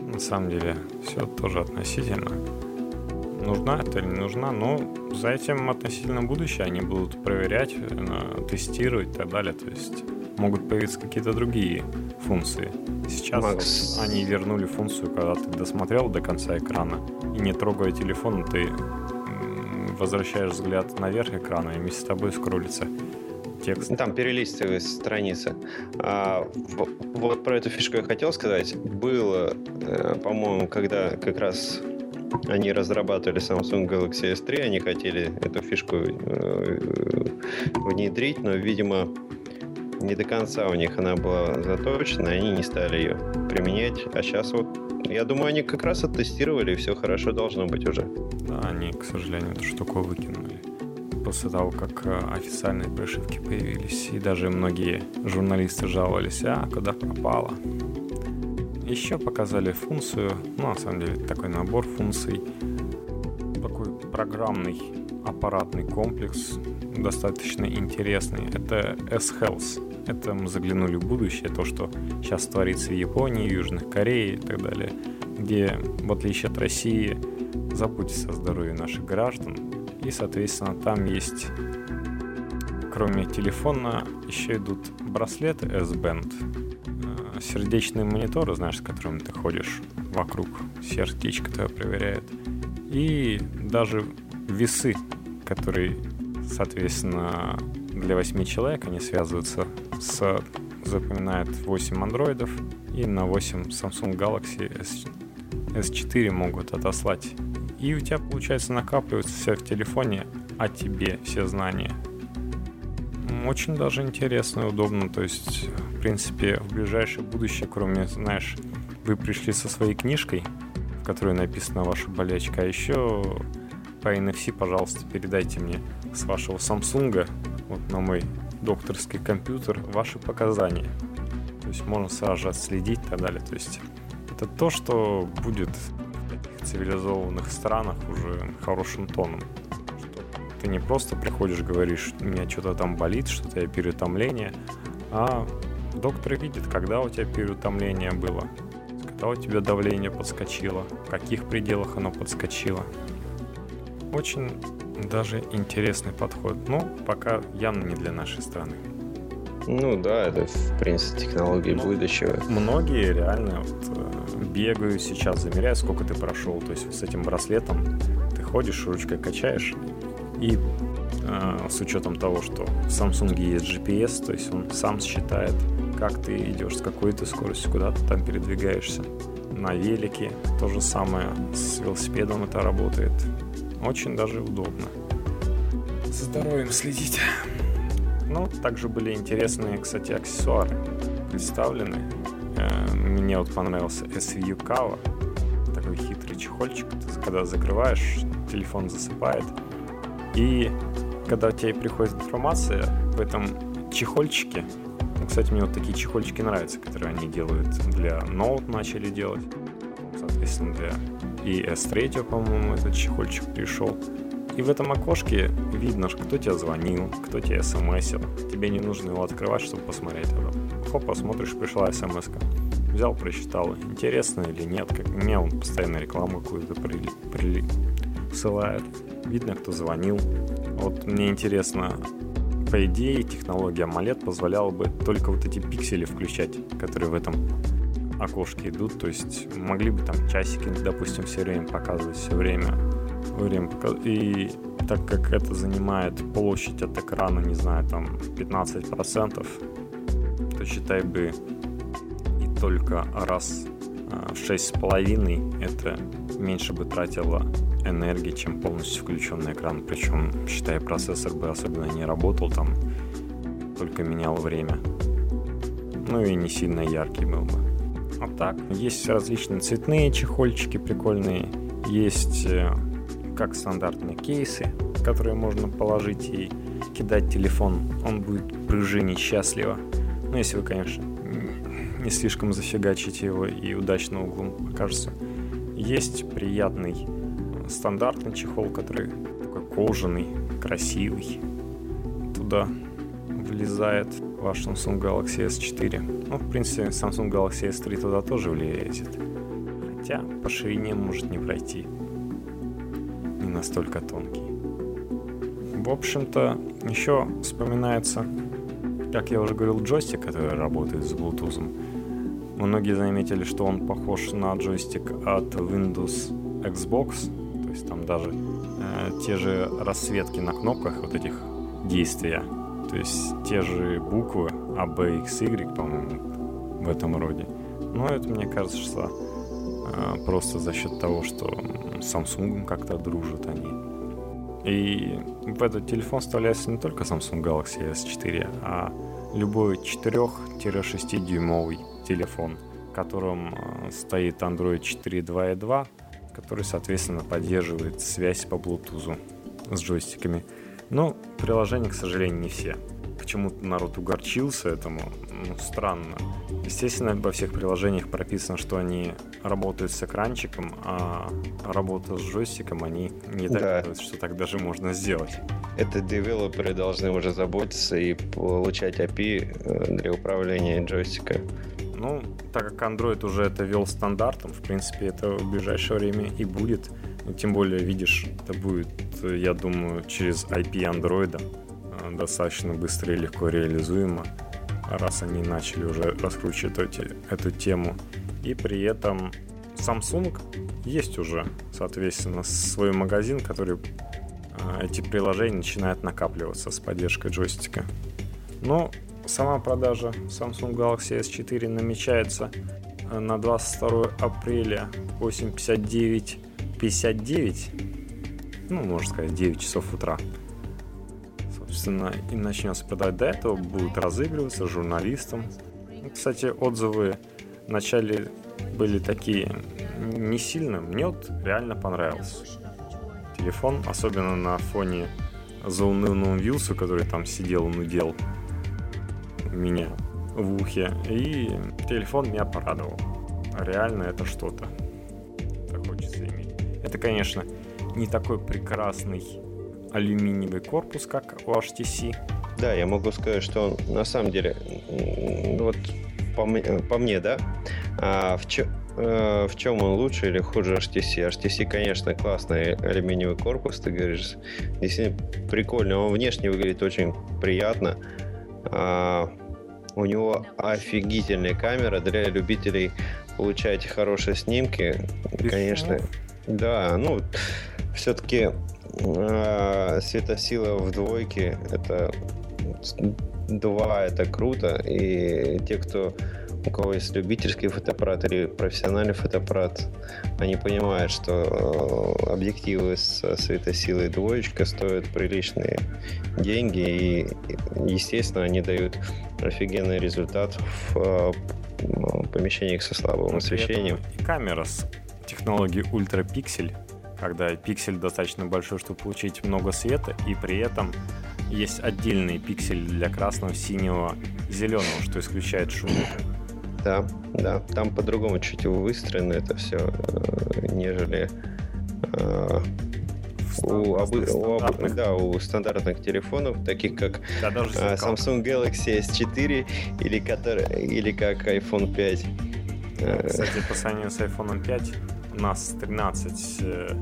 На самом деле, все тоже относительно. Нужна это или не нужна, но за этим относительно будущее они будут проверять, э, тестировать и так далее. То есть могут появиться какие-то другие функции. Сейчас Макс... вот они вернули функцию, когда ты досмотрел до конца экрана и не трогая телефон, ты возвращаешь взгляд наверх экрана, и вместе с тобой скроллится текст. Там перелистывая страницы. А, вот про эту фишку я хотел сказать. Было, э, по-моему, когда как раз они разрабатывали Samsung Galaxy S3, они хотели эту фишку э, внедрить, но, видимо, не до конца у них она была заточена, и они не стали ее применять. А сейчас вот, я думаю, они как раз оттестировали, и все хорошо должно быть уже. Да, они, к сожалению, эту штуку выкинули после того, как э, официальные прошивки появились, и даже многие журналисты жаловались, а куда пропало. Еще показали функцию, ну, на самом деле, такой набор функций, такой программный аппаратный комплекс, достаточно интересный. Это S-Health. Это мы заглянули в будущее, то, что сейчас творится в Японии, Южной Корее и так далее, где, в отличие от России, заботится о здоровье наших граждан. И, соответственно, там есть, кроме телефона, еще идут браслеты S-Band, э, сердечные мониторы, знаешь, с которыми ты ходишь вокруг, сердечко твое проверяет, и даже весы, которые, соответственно, для 8 человек они связываются с запоминает 8 андроидов и на 8 Samsung Galaxy S, S4 могут отослать. И у тебя, получается, накапливается все в телефоне о тебе, все знания. Очень даже интересно и удобно. То есть, в принципе, в ближайшее будущее, кроме, знаешь, вы пришли со своей книжкой, в которой написана ваша болячка, а еще по NFC, пожалуйста, передайте мне с вашего Samsung вот на мой докторский компьютер ваши показания. То есть можно сразу же отследить и так далее. То есть это то, что будет в таких цивилизованных странах уже хорошим тоном. Что ты не просто приходишь, говоришь, у меня что-то там болит, что-то я переутомление, а доктор видит, когда у тебя переутомление было, когда у тебя давление подскочило, в каких пределах оно подскочило. Очень даже интересный подход. Но пока явно не для нашей страны. Ну да, это в принципе технологии Но будущего. Многие реально вот, э, бегают сейчас, замеряют, сколько ты прошел. То есть с этим браслетом ты ходишь, ручкой качаешь, и э, с учетом того, что в Samsung есть GPS, то есть он сам считает, как ты идешь, с какой ты скоростью, куда ты там передвигаешься. На велике то же самое, с велосипедом это работает. Очень даже удобно. За здоровьем следить. Ну, также были интересные, кстати, аксессуары представлены. Э, мне вот понравился SVU Cover. Такой хитрый чехольчик. Когда закрываешь, телефон засыпает. И когда у тебя приходит информация в этом чехольчике, ну, кстати, мне вот такие чехольчики нравятся, которые они делают для ноут начали делать, соответственно, для и S3, по-моему, этот чехольчик пришел. И в этом окошке видно, кто тебе звонил, кто тебе смсил. Тебе не нужно его открывать, чтобы посмотреть это. хопа, смотришь, пришла смс -ка. Взял, прочитал, интересно или нет, как мне он постоянно рекламу какую-то при, при, ссылает. Видно, кто звонил. Вот мне интересно, по идее, технология AMOLED позволяла бы только вот эти пиксели включать, которые в этом окошке идут. То есть могли бы там часики, допустим, все время показывать, все время, время. И так как это занимает площадь от экрана, не знаю, там 15%, то считай бы и только раз в шесть с половиной это меньше бы тратило энергии, чем полностью включенный экран. Причем, считай, процессор бы особенно не работал, там только менял время. Ну и не сильно яркий был бы. А так, есть различные цветные чехольчики прикольные, есть э, как стандартные кейсы, которые можно положить и кидать телефон, он будет пружинить счастливо. Ну, если вы, конечно, не слишком зафигачите его и удачно углом окажется. Есть приятный стандартный чехол, который такой кожаный, красивый. Туда влезает ваш Samsung Galaxy S4. Ну, в принципе, Samsung Galaxy S3 туда тоже влезет. Хотя по ширине может не пройти. Не настолько тонкий. В общем-то, еще вспоминается, как я уже говорил, джойстик, который работает с Bluetooth. Многие заметили, что он похож на джойстик от Windows Xbox, то есть там даже э, те же расцветки на кнопках вот этих действия, то есть те же буквы A, B, X, Y, по-моему, в этом роде. Но это, мне кажется, что э, просто за счет того, что с Samsung как-то дружат они. И в этот телефон вставляется не только Samsung Galaxy S4, а любой 4-6 дюймовый телефон, в котором э, стоит Android 4.2.2, который, соответственно, поддерживает связь по Bluetooth с джойстиками. Но приложения, к сожалению, не все. Почему-то народ угорчился этому, ну, странно. Естественно, во всех приложениях прописано, что они работают с экранчиком, а работа с джойстиком они не догадываются, да. что так даже можно сделать. Это девелоперы должны уже заботиться и получать API э, для управления джойстика. Ну, так как Android уже это вел стандартом, в принципе, это в ближайшее время и будет. Тем более, видишь, это будет, я думаю, через IP Android э, достаточно быстро и легко реализуемо, раз они начали уже раскручивать эти, эту тему. И при этом Samsung есть уже, соответственно, свой магазин, который э, эти приложения начинают накапливаться с поддержкой джойстика. Но Сама продажа Samsung Galaxy S4 намечается э, на 22 апреля 8.59.59, ну, можно сказать, 9 часов утра. Собственно, и начнется продать до этого, будет разыгрываться журналистам. Ну, кстати, отзывы вначале были такие не сильно. Мне вот реально понравился телефон, особенно на фоне заунывного Вилсу, который там сидел и нудел меня в ухе. И телефон меня порадовал. Реально это что-то. Так хочется иметь. Это, конечно, не такой прекрасный алюминиевый корпус, как у HTC. Да, я могу сказать, что он на самом деле, вот по, по мне, да, а в, чё, э, в чем он лучше или хуже HTC? HTC, конечно, классный алюминиевый корпус, ты говоришь, действительно прикольно, он внешне выглядит очень приятно, а, у него офигительная камера для любителей получать хорошие снимки. Без Конечно, шумов. Да, ну, все-таки э, светосила в двойке это два это круто. И те, кто у кого есть любительский фотоаппарат или профессиональный фотоаппарат, они понимают, что э, объективы с светосилой двоечка стоят приличные деньги, и, естественно, они дают офигенный результат в э, помещениях со слабым освещением. И камера с технологией ультрапиксель, когда пиксель достаточно большой, чтобы получить много света, и при этом есть отдельный пиксель для красного, синего, зеленого, что исключает шум. Да, да. Там по-другому чуть выстроено это все, э, нежели э, у, обы, у, об, да, у стандартных телефонов, таких как да, даже а, Samsung Galaxy S4 или, который, или как iPhone 5. Кстати, по сравнению с iPhone 5 у нас 13 э,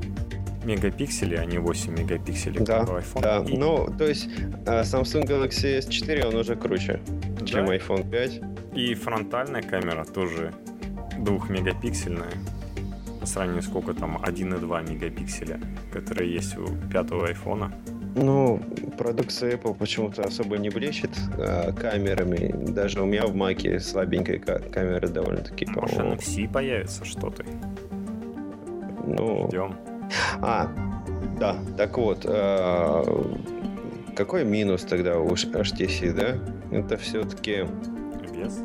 мегапикселей, а не 8 мегапикселей, да, как у iPhone. Да, и... ну, то есть а, Samsung Galaxy S4, он уже круче, да. чем iPhone 5. И фронтальная камера тоже двухмегапиксельная по сравнению сколько там 1,2 мегапикселя, которые есть у пятого айфона. Ну, продукция Apple почему-то особо не блещет а, камерами. Даже у меня в Маке слабенькая камера довольно-таки, Может, по NFC появится что-то? Ну... Ждем. А, да, так вот, а, какой минус тогда у HTC, да? Это все-таки... Вес?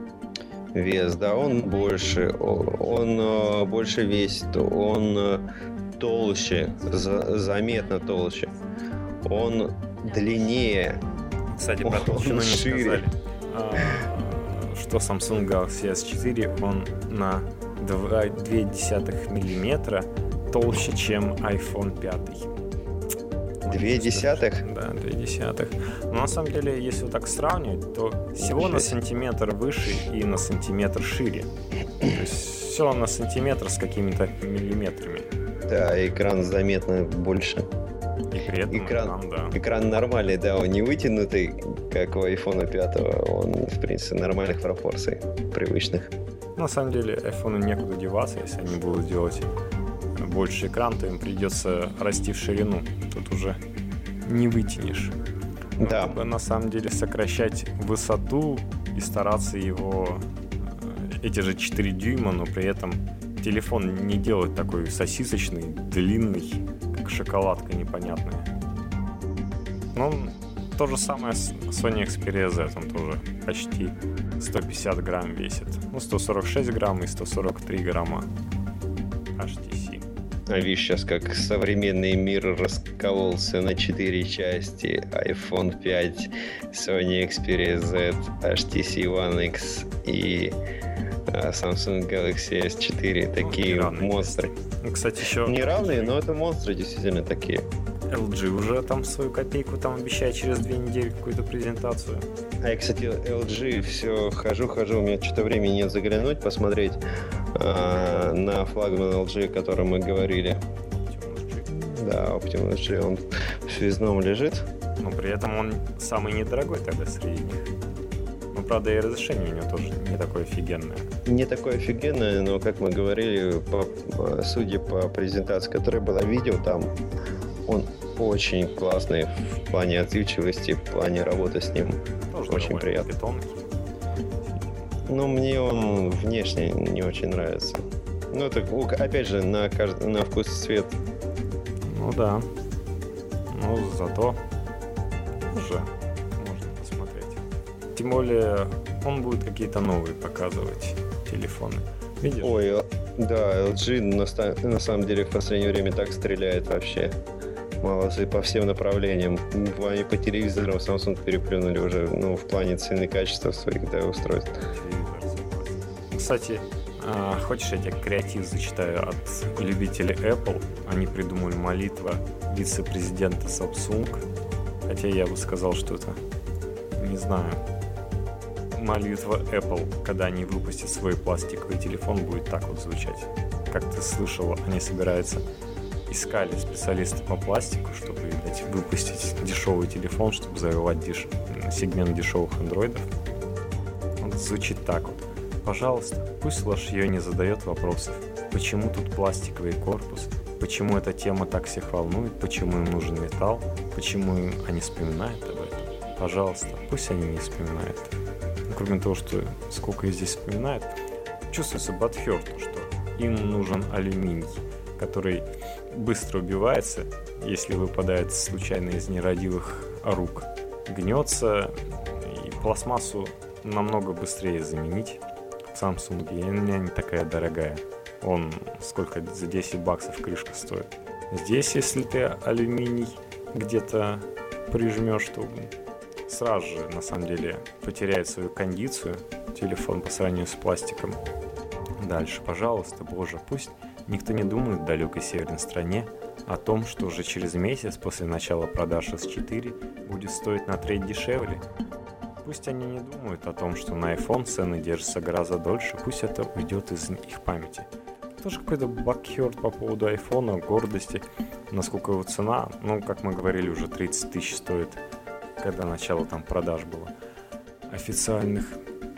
Вес, да, он больше, он э, больше весит, он э, толще, за, заметно толще, он длиннее, Кстати, про толщину не шире. А, что Samsung Galaxy S4, он на 2,2 миллиметра толще, чем iPhone 5. Две десятых? Да, две десятых. Но на самом деле, если вот так сравнивать, то всего на сантиметр выше и на сантиметр шире. То есть все на сантиметр с какими-то миллиметрами. Да, экран заметно больше. И при этом экран, экран, да. экран нормальный, да, он не вытянутый, как у iPhone 5, он, в принципе, нормальных пропорций, привычных. На самом деле, iPhone некуда деваться, если они будут делать больше экран, то им придется расти в ширину. Тут уже не вытянешь. Да. Надо, на самом деле сокращать высоту и стараться его э, эти же 4 дюйма, но при этом телефон не делать такой сосисочный, длинный, как шоколадка непонятная. Ну, то же самое с Sony Xperia Z, он тоже почти 150 грамм весит. Ну, 146 грамм и 143 грамма HTC. А видишь, сейчас как современный мир раскололся на четыре части. iPhone 5, Sony Xperia Z, HTC One X и а, Samsung Galaxy S4. Такие ну, монстры. Ну, кстати, еще... Не равные, но это монстры действительно такие. LG уже там свою копейку там обещает через две недели какую-то презентацию. А я, кстати, LG все хожу, хожу, у меня что-то времени нет заглянуть, посмотреть э, на флагман LG, о котором мы говорили. Да, Optimus G, он в связном лежит. Но при этом он самый недорогой тогда среди них. Ну, правда, и разрешение у него тоже не такое офигенное. Не такое офигенное, но, как мы говорили, по, судя по презентации, которая была видео, там он очень классный в плане отзывчивости, в плане работы с ним. Тоже очень приятно. Тонкий. Но мне он внешне не очень нравится. Ну, это, опять же, на, каждый, на вкус и цвет. Ну да. Ну, зато уже можно посмотреть. Тем более, он будет какие-то новые показывать телефоны. Видишь? Ой, да, LG на, на самом деле в последнее время так стреляет вообще. Молодцы по всем направлениям. Они по телевизорам Samsung переплюнули уже ну, в плане цены и качества своих да, устройств. Кстати, а, хочешь, я тебе креатив зачитаю от любителей Apple? Они придумали молитва вице-президента Samsung. Хотя я бы сказал, что это, не знаю, молитва Apple, когда они выпустят свой пластиковый телефон, будет так вот звучать. Как ты слышал, они собираются искали специалисты по пластику, чтобы, видать, выпустить дешевый телефон, чтобы завоевать деш... сегмент дешевых андроидов. Он звучит так вот. Пожалуйста, пусть ее не задает вопросов. Почему тут пластиковый корпус? Почему эта тема так всех волнует? Почему им нужен металл? Почему они вспоминают об этом? Пожалуйста, пусть они не вспоминают. Ну, кроме того, что сколько их здесь вспоминают, чувствуется Батхерт, что им нужен алюминий, который быстро убивается, если выпадает случайно из нерадивых рук. Гнется, и пластмассу намного быстрее заменить в Samsung, и она не такая дорогая. Он сколько за 10 баксов крышка стоит. Здесь, если ты алюминий где-то прижмешь, то сразу же, на самом деле, потеряет свою кондицию телефон по сравнению с пластиком. Дальше, пожалуйста, боже, пусть Никто не думает в далекой северной стране о том, что уже через месяц после начала продаж S4 будет стоить на треть дешевле. Пусть они не думают о том, что на iPhone цены держатся гораздо дольше, пусть это уйдет из их памяти. Тоже какой-то бакхерт по поводу iPhone, гордости, насколько его цена, ну, как мы говорили, уже 30 тысяч стоит, когда начало там продаж было официальных.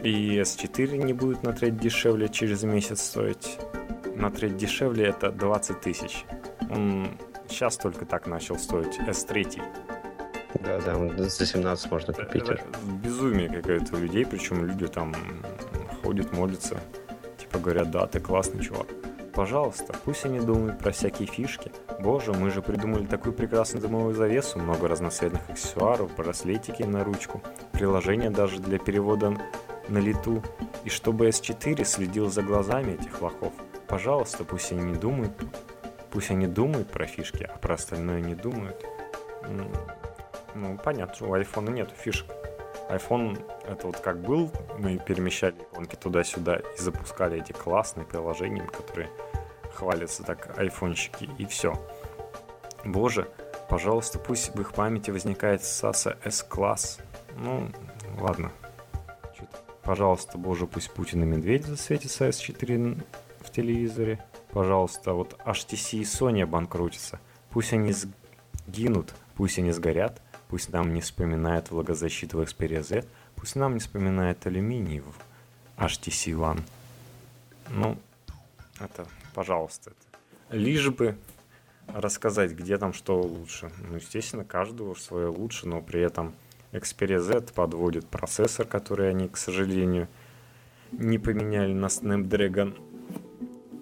И S4 не будет на треть дешевле через месяц стоить. На треть дешевле это 20 тысяч. Он сейчас только так начал стоить S3. Да, да, за 17 можно купить. Это, это безумие какое-то у людей, причем люди там ходят, молятся. Типа говорят, да, ты классный чувак. Пожалуйста, пусть они думают про всякие фишки. Боже, мы же придумали такую прекрасную дымовую завесу, много разноцветных аксессуаров, браслетики на ручку, приложение даже для перевода на лету. И чтобы S4 следил за глазами этих лохов. Пожалуйста, пусть они не думают, пусть они думают про фишки, а про остальное не думают. Ну, понятно, у iPhone нет фишек. iPhone это вот как был, мы перемещали иконки туда-сюда и запускали эти классные приложения, которые хвалятся так айфончики, и все. Боже, пожалуйста, пусть в их памяти возникает Sasa S-класс. Ну, ладно. Пожалуйста, боже, пусть Путин и Медведь засветится S4 в телевизоре. Пожалуйста, вот HTC и Sony обанкротятся. Пусть они сгинут, пусть они сгорят, Пусть нам не вспоминает влагозащиту в Xperia Z, пусть нам не вспоминает алюминий в HTC One. Ну, это, пожалуйста, это. лишь бы рассказать, где там что лучше. Ну, естественно, каждого свое лучше, но при этом Xperia Z подводит процессор, который они, к сожалению, не поменяли на Snapdragon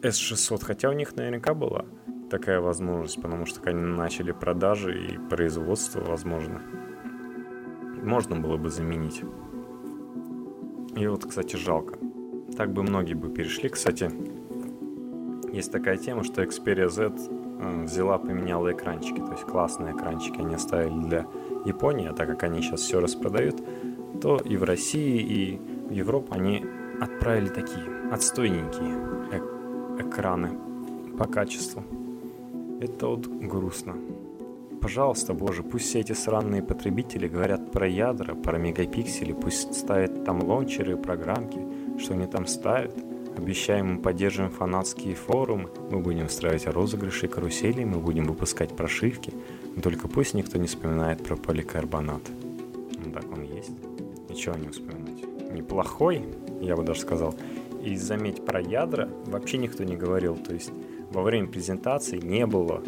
S600, хотя у них наверняка была такая возможность, потому что они начали продажи и производство, возможно. Можно было бы заменить. И вот, кстати, жалко. Так бы многие бы перешли. Кстати, есть такая тема, что Xperia Z э, взяла, поменяла экранчики. То есть классные экранчики они оставили для Японии, а так как они сейчас все распродают, то и в России, и в Европу они отправили такие отстойненькие экраны по качеству. Это вот грустно. Пожалуйста, боже, пусть все эти сраные потребители говорят про ядра, про мегапиксели, пусть ставят там лончеры, программки, что они там ставят. Обещаем, мы поддерживаем фанатские форумы, мы будем устраивать розыгрыши и карусели, мы будем выпускать прошивки, только пусть никто не вспоминает про поликарбонат. Ну так он есть. Ничего не вспоминать. Неплохой, я бы даже сказал. И заметь, про ядра вообще никто не говорил. То есть во время презентации не было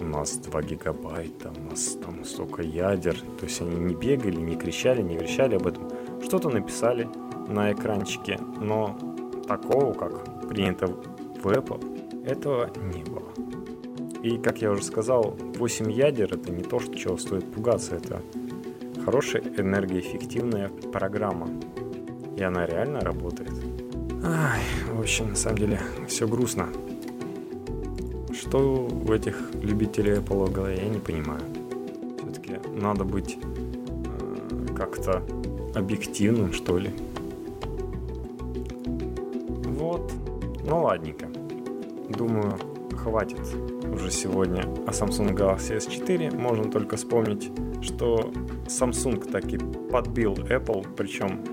у нас 2 гигабайта, у нас там столько ядер. То есть они не бегали, не кричали, не верещали об этом. Что-то написали на экранчике, но такого, как принято в Apple, этого не было. И, как я уже сказал, 8 ядер это не то, что чего стоит пугаться, это хорошая энергоэффективная программа. И она реально работает. Ай, в общем, на самом деле, все грустно. Что в этих любителей Apple голове, я не понимаю. Все-таки надо быть э, как-то объективным, что ли. Вот. Ну ладненько. Думаю, хватит уже сегодня о Samsung Galaxy S4. Можно только вспомнить, что Samsung таки подбил Apple, причем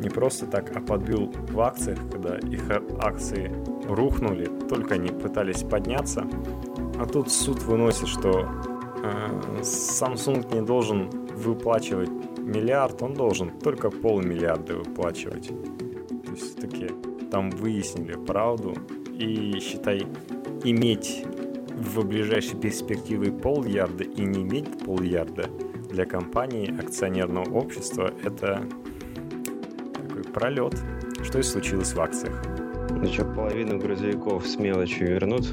не просто так, а подбил в акциях, когда их акции рухнули, только они пытались подняться. А тут суд выносит, что э, Samsung не должен выплачивать миллиард, он должен только полмиллиарда выплачивать. То есть все-таки там выяснили правду и считай иметь в ближайшей перспективе полярда и не иметь полярда для компании акционерного общества это пролет, что и случилось в акциях. Ну что, половину грузовиков с мелочью вернут?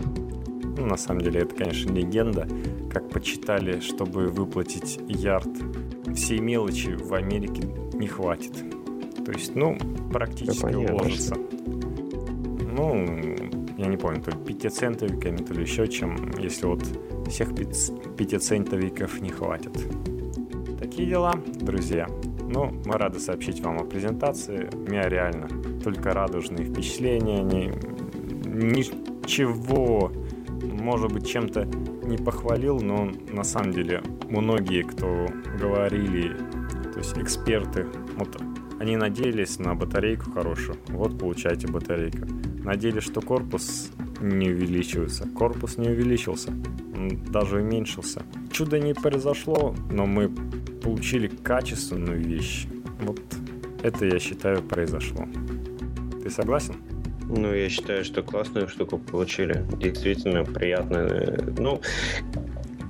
Ну, на самом деле, это, конечно, легенда. Как почитали, чтобы выплатить ярд всей мелочи в Америке не хватит. То есть, ну, практически да, уложится. Ну, я не помню, то ли пятицентовиками, то ли еще чем, если вот всех пятицентовиков не хватит. Такие дела, друзья. Ну, мы рады сообщить вам о презентации. Меня реально только радужные впечатления. Ни, ничего, может быть, чем-то не похвалил, но на самом деле многие, кто говорили, то есть эксперты, вот они надеялись на батарейку хорошую. Вот получаете батарейку. Надеялись, что корпус не увеличивается. Корпус не увеличился, даже уменьшился. Чудо не произошло, но мы получили качественную вещь. Вот это, я считаю, произошло. Ты согласен? Ну, я считаю, что классную штуку получили. Действительно приятно. Ну,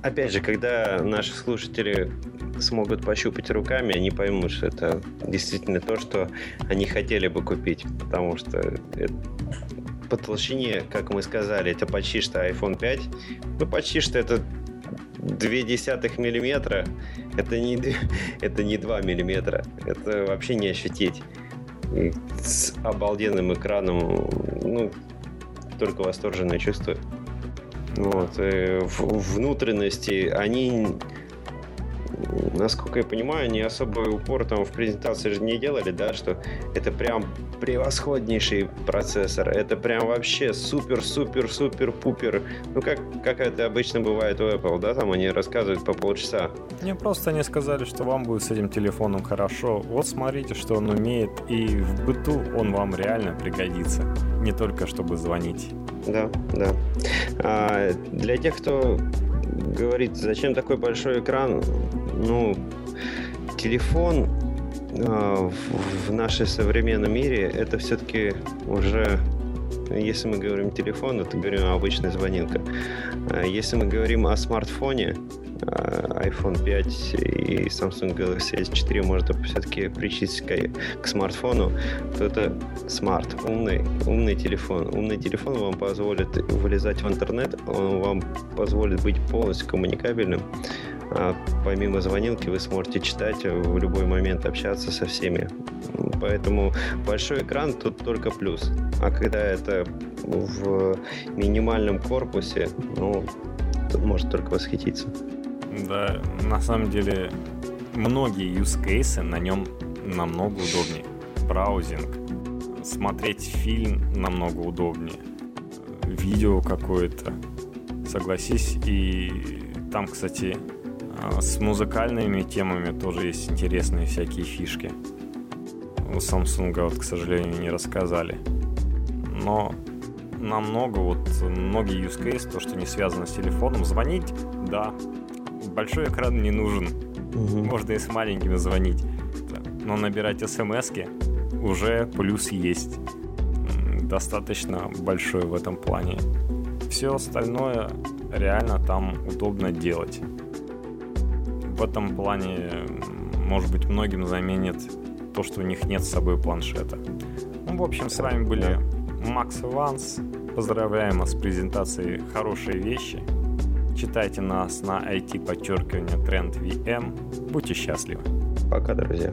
опять же, когда наши слушатели смогут пощупать руками, они поймут, что это действительно то, что они хотели бы купить. Потому что это, по толщине, как мы сказали, это почти что iPhone 5. Ну, почти что это 0,2 миллиметра. Это не, это не 2 миллиметра. Это вообще не ощутить. С обалденным экраном, ну, только восторженное чувство. Вот. И внутренности, они насколько я понимаю, они особо упор там в презентации же не делали, да, что это прям превосходнейший процессор, это прям вообще супер-супер-супер-пупер. Ну, как, как это обычно бывает у Apple, да, там они рассказывают по полчаса. Мне просто не сказали, что вам будет с этим телефоном хорошо. Вот смотрите, что он умеет, и в быту он вам реально пригодится, не только чтобы звонить. Да, да. А для тех, кто говорит, зачем такой большой экран? Ну, телефон э, в, в нашей современном мире это все-таки уже если мы говорим телефон, это говорим о обычной звонилке. А если мы говорим о смартфоне, iPhone 5 и Samsung Galaxy S4 можно все-таки причислить к, к смартфону, то это смарт, умный, умный телефон. Умный телефон вам позволит вылезать в интернет, он вам позволит быть полностью коммуникабельным. А помимо звонилки вы сможете читать в любой момент, общаться со всеми. Поэтому большой экран тут только плюс. А когда это в минимальном корпусе, ну, может только восхититься. Да, на самом деле многие use cases на нем намного удобнее. Браузинг, смотреть фильм намного удобнее, видео какое-то, согласись. И там, кстати, а, с музыкальными темами тоже есть интересные всякие фишки. У Samsung вот, к сожалению, не рассказали. Но намного, вот многие use cases, то, что не связано с телефоном, звонить, да, большой экран не нужен. Угу. Можно и с маленьким звонить. Но набирать смс уже плюс есть. Достаточно большой в этом плане. Все остальное реально там удобно делать. В этом плане, может быть, многим заменит то, что у них нет с собой планшета. Ну, в общем, с вами были Макс и Ванс. Поздравляем вас с презентацией хорошей вещи. Читайте нас на IT подчеркивание Тренд VM. Будьте счастливы. Пока, друзья.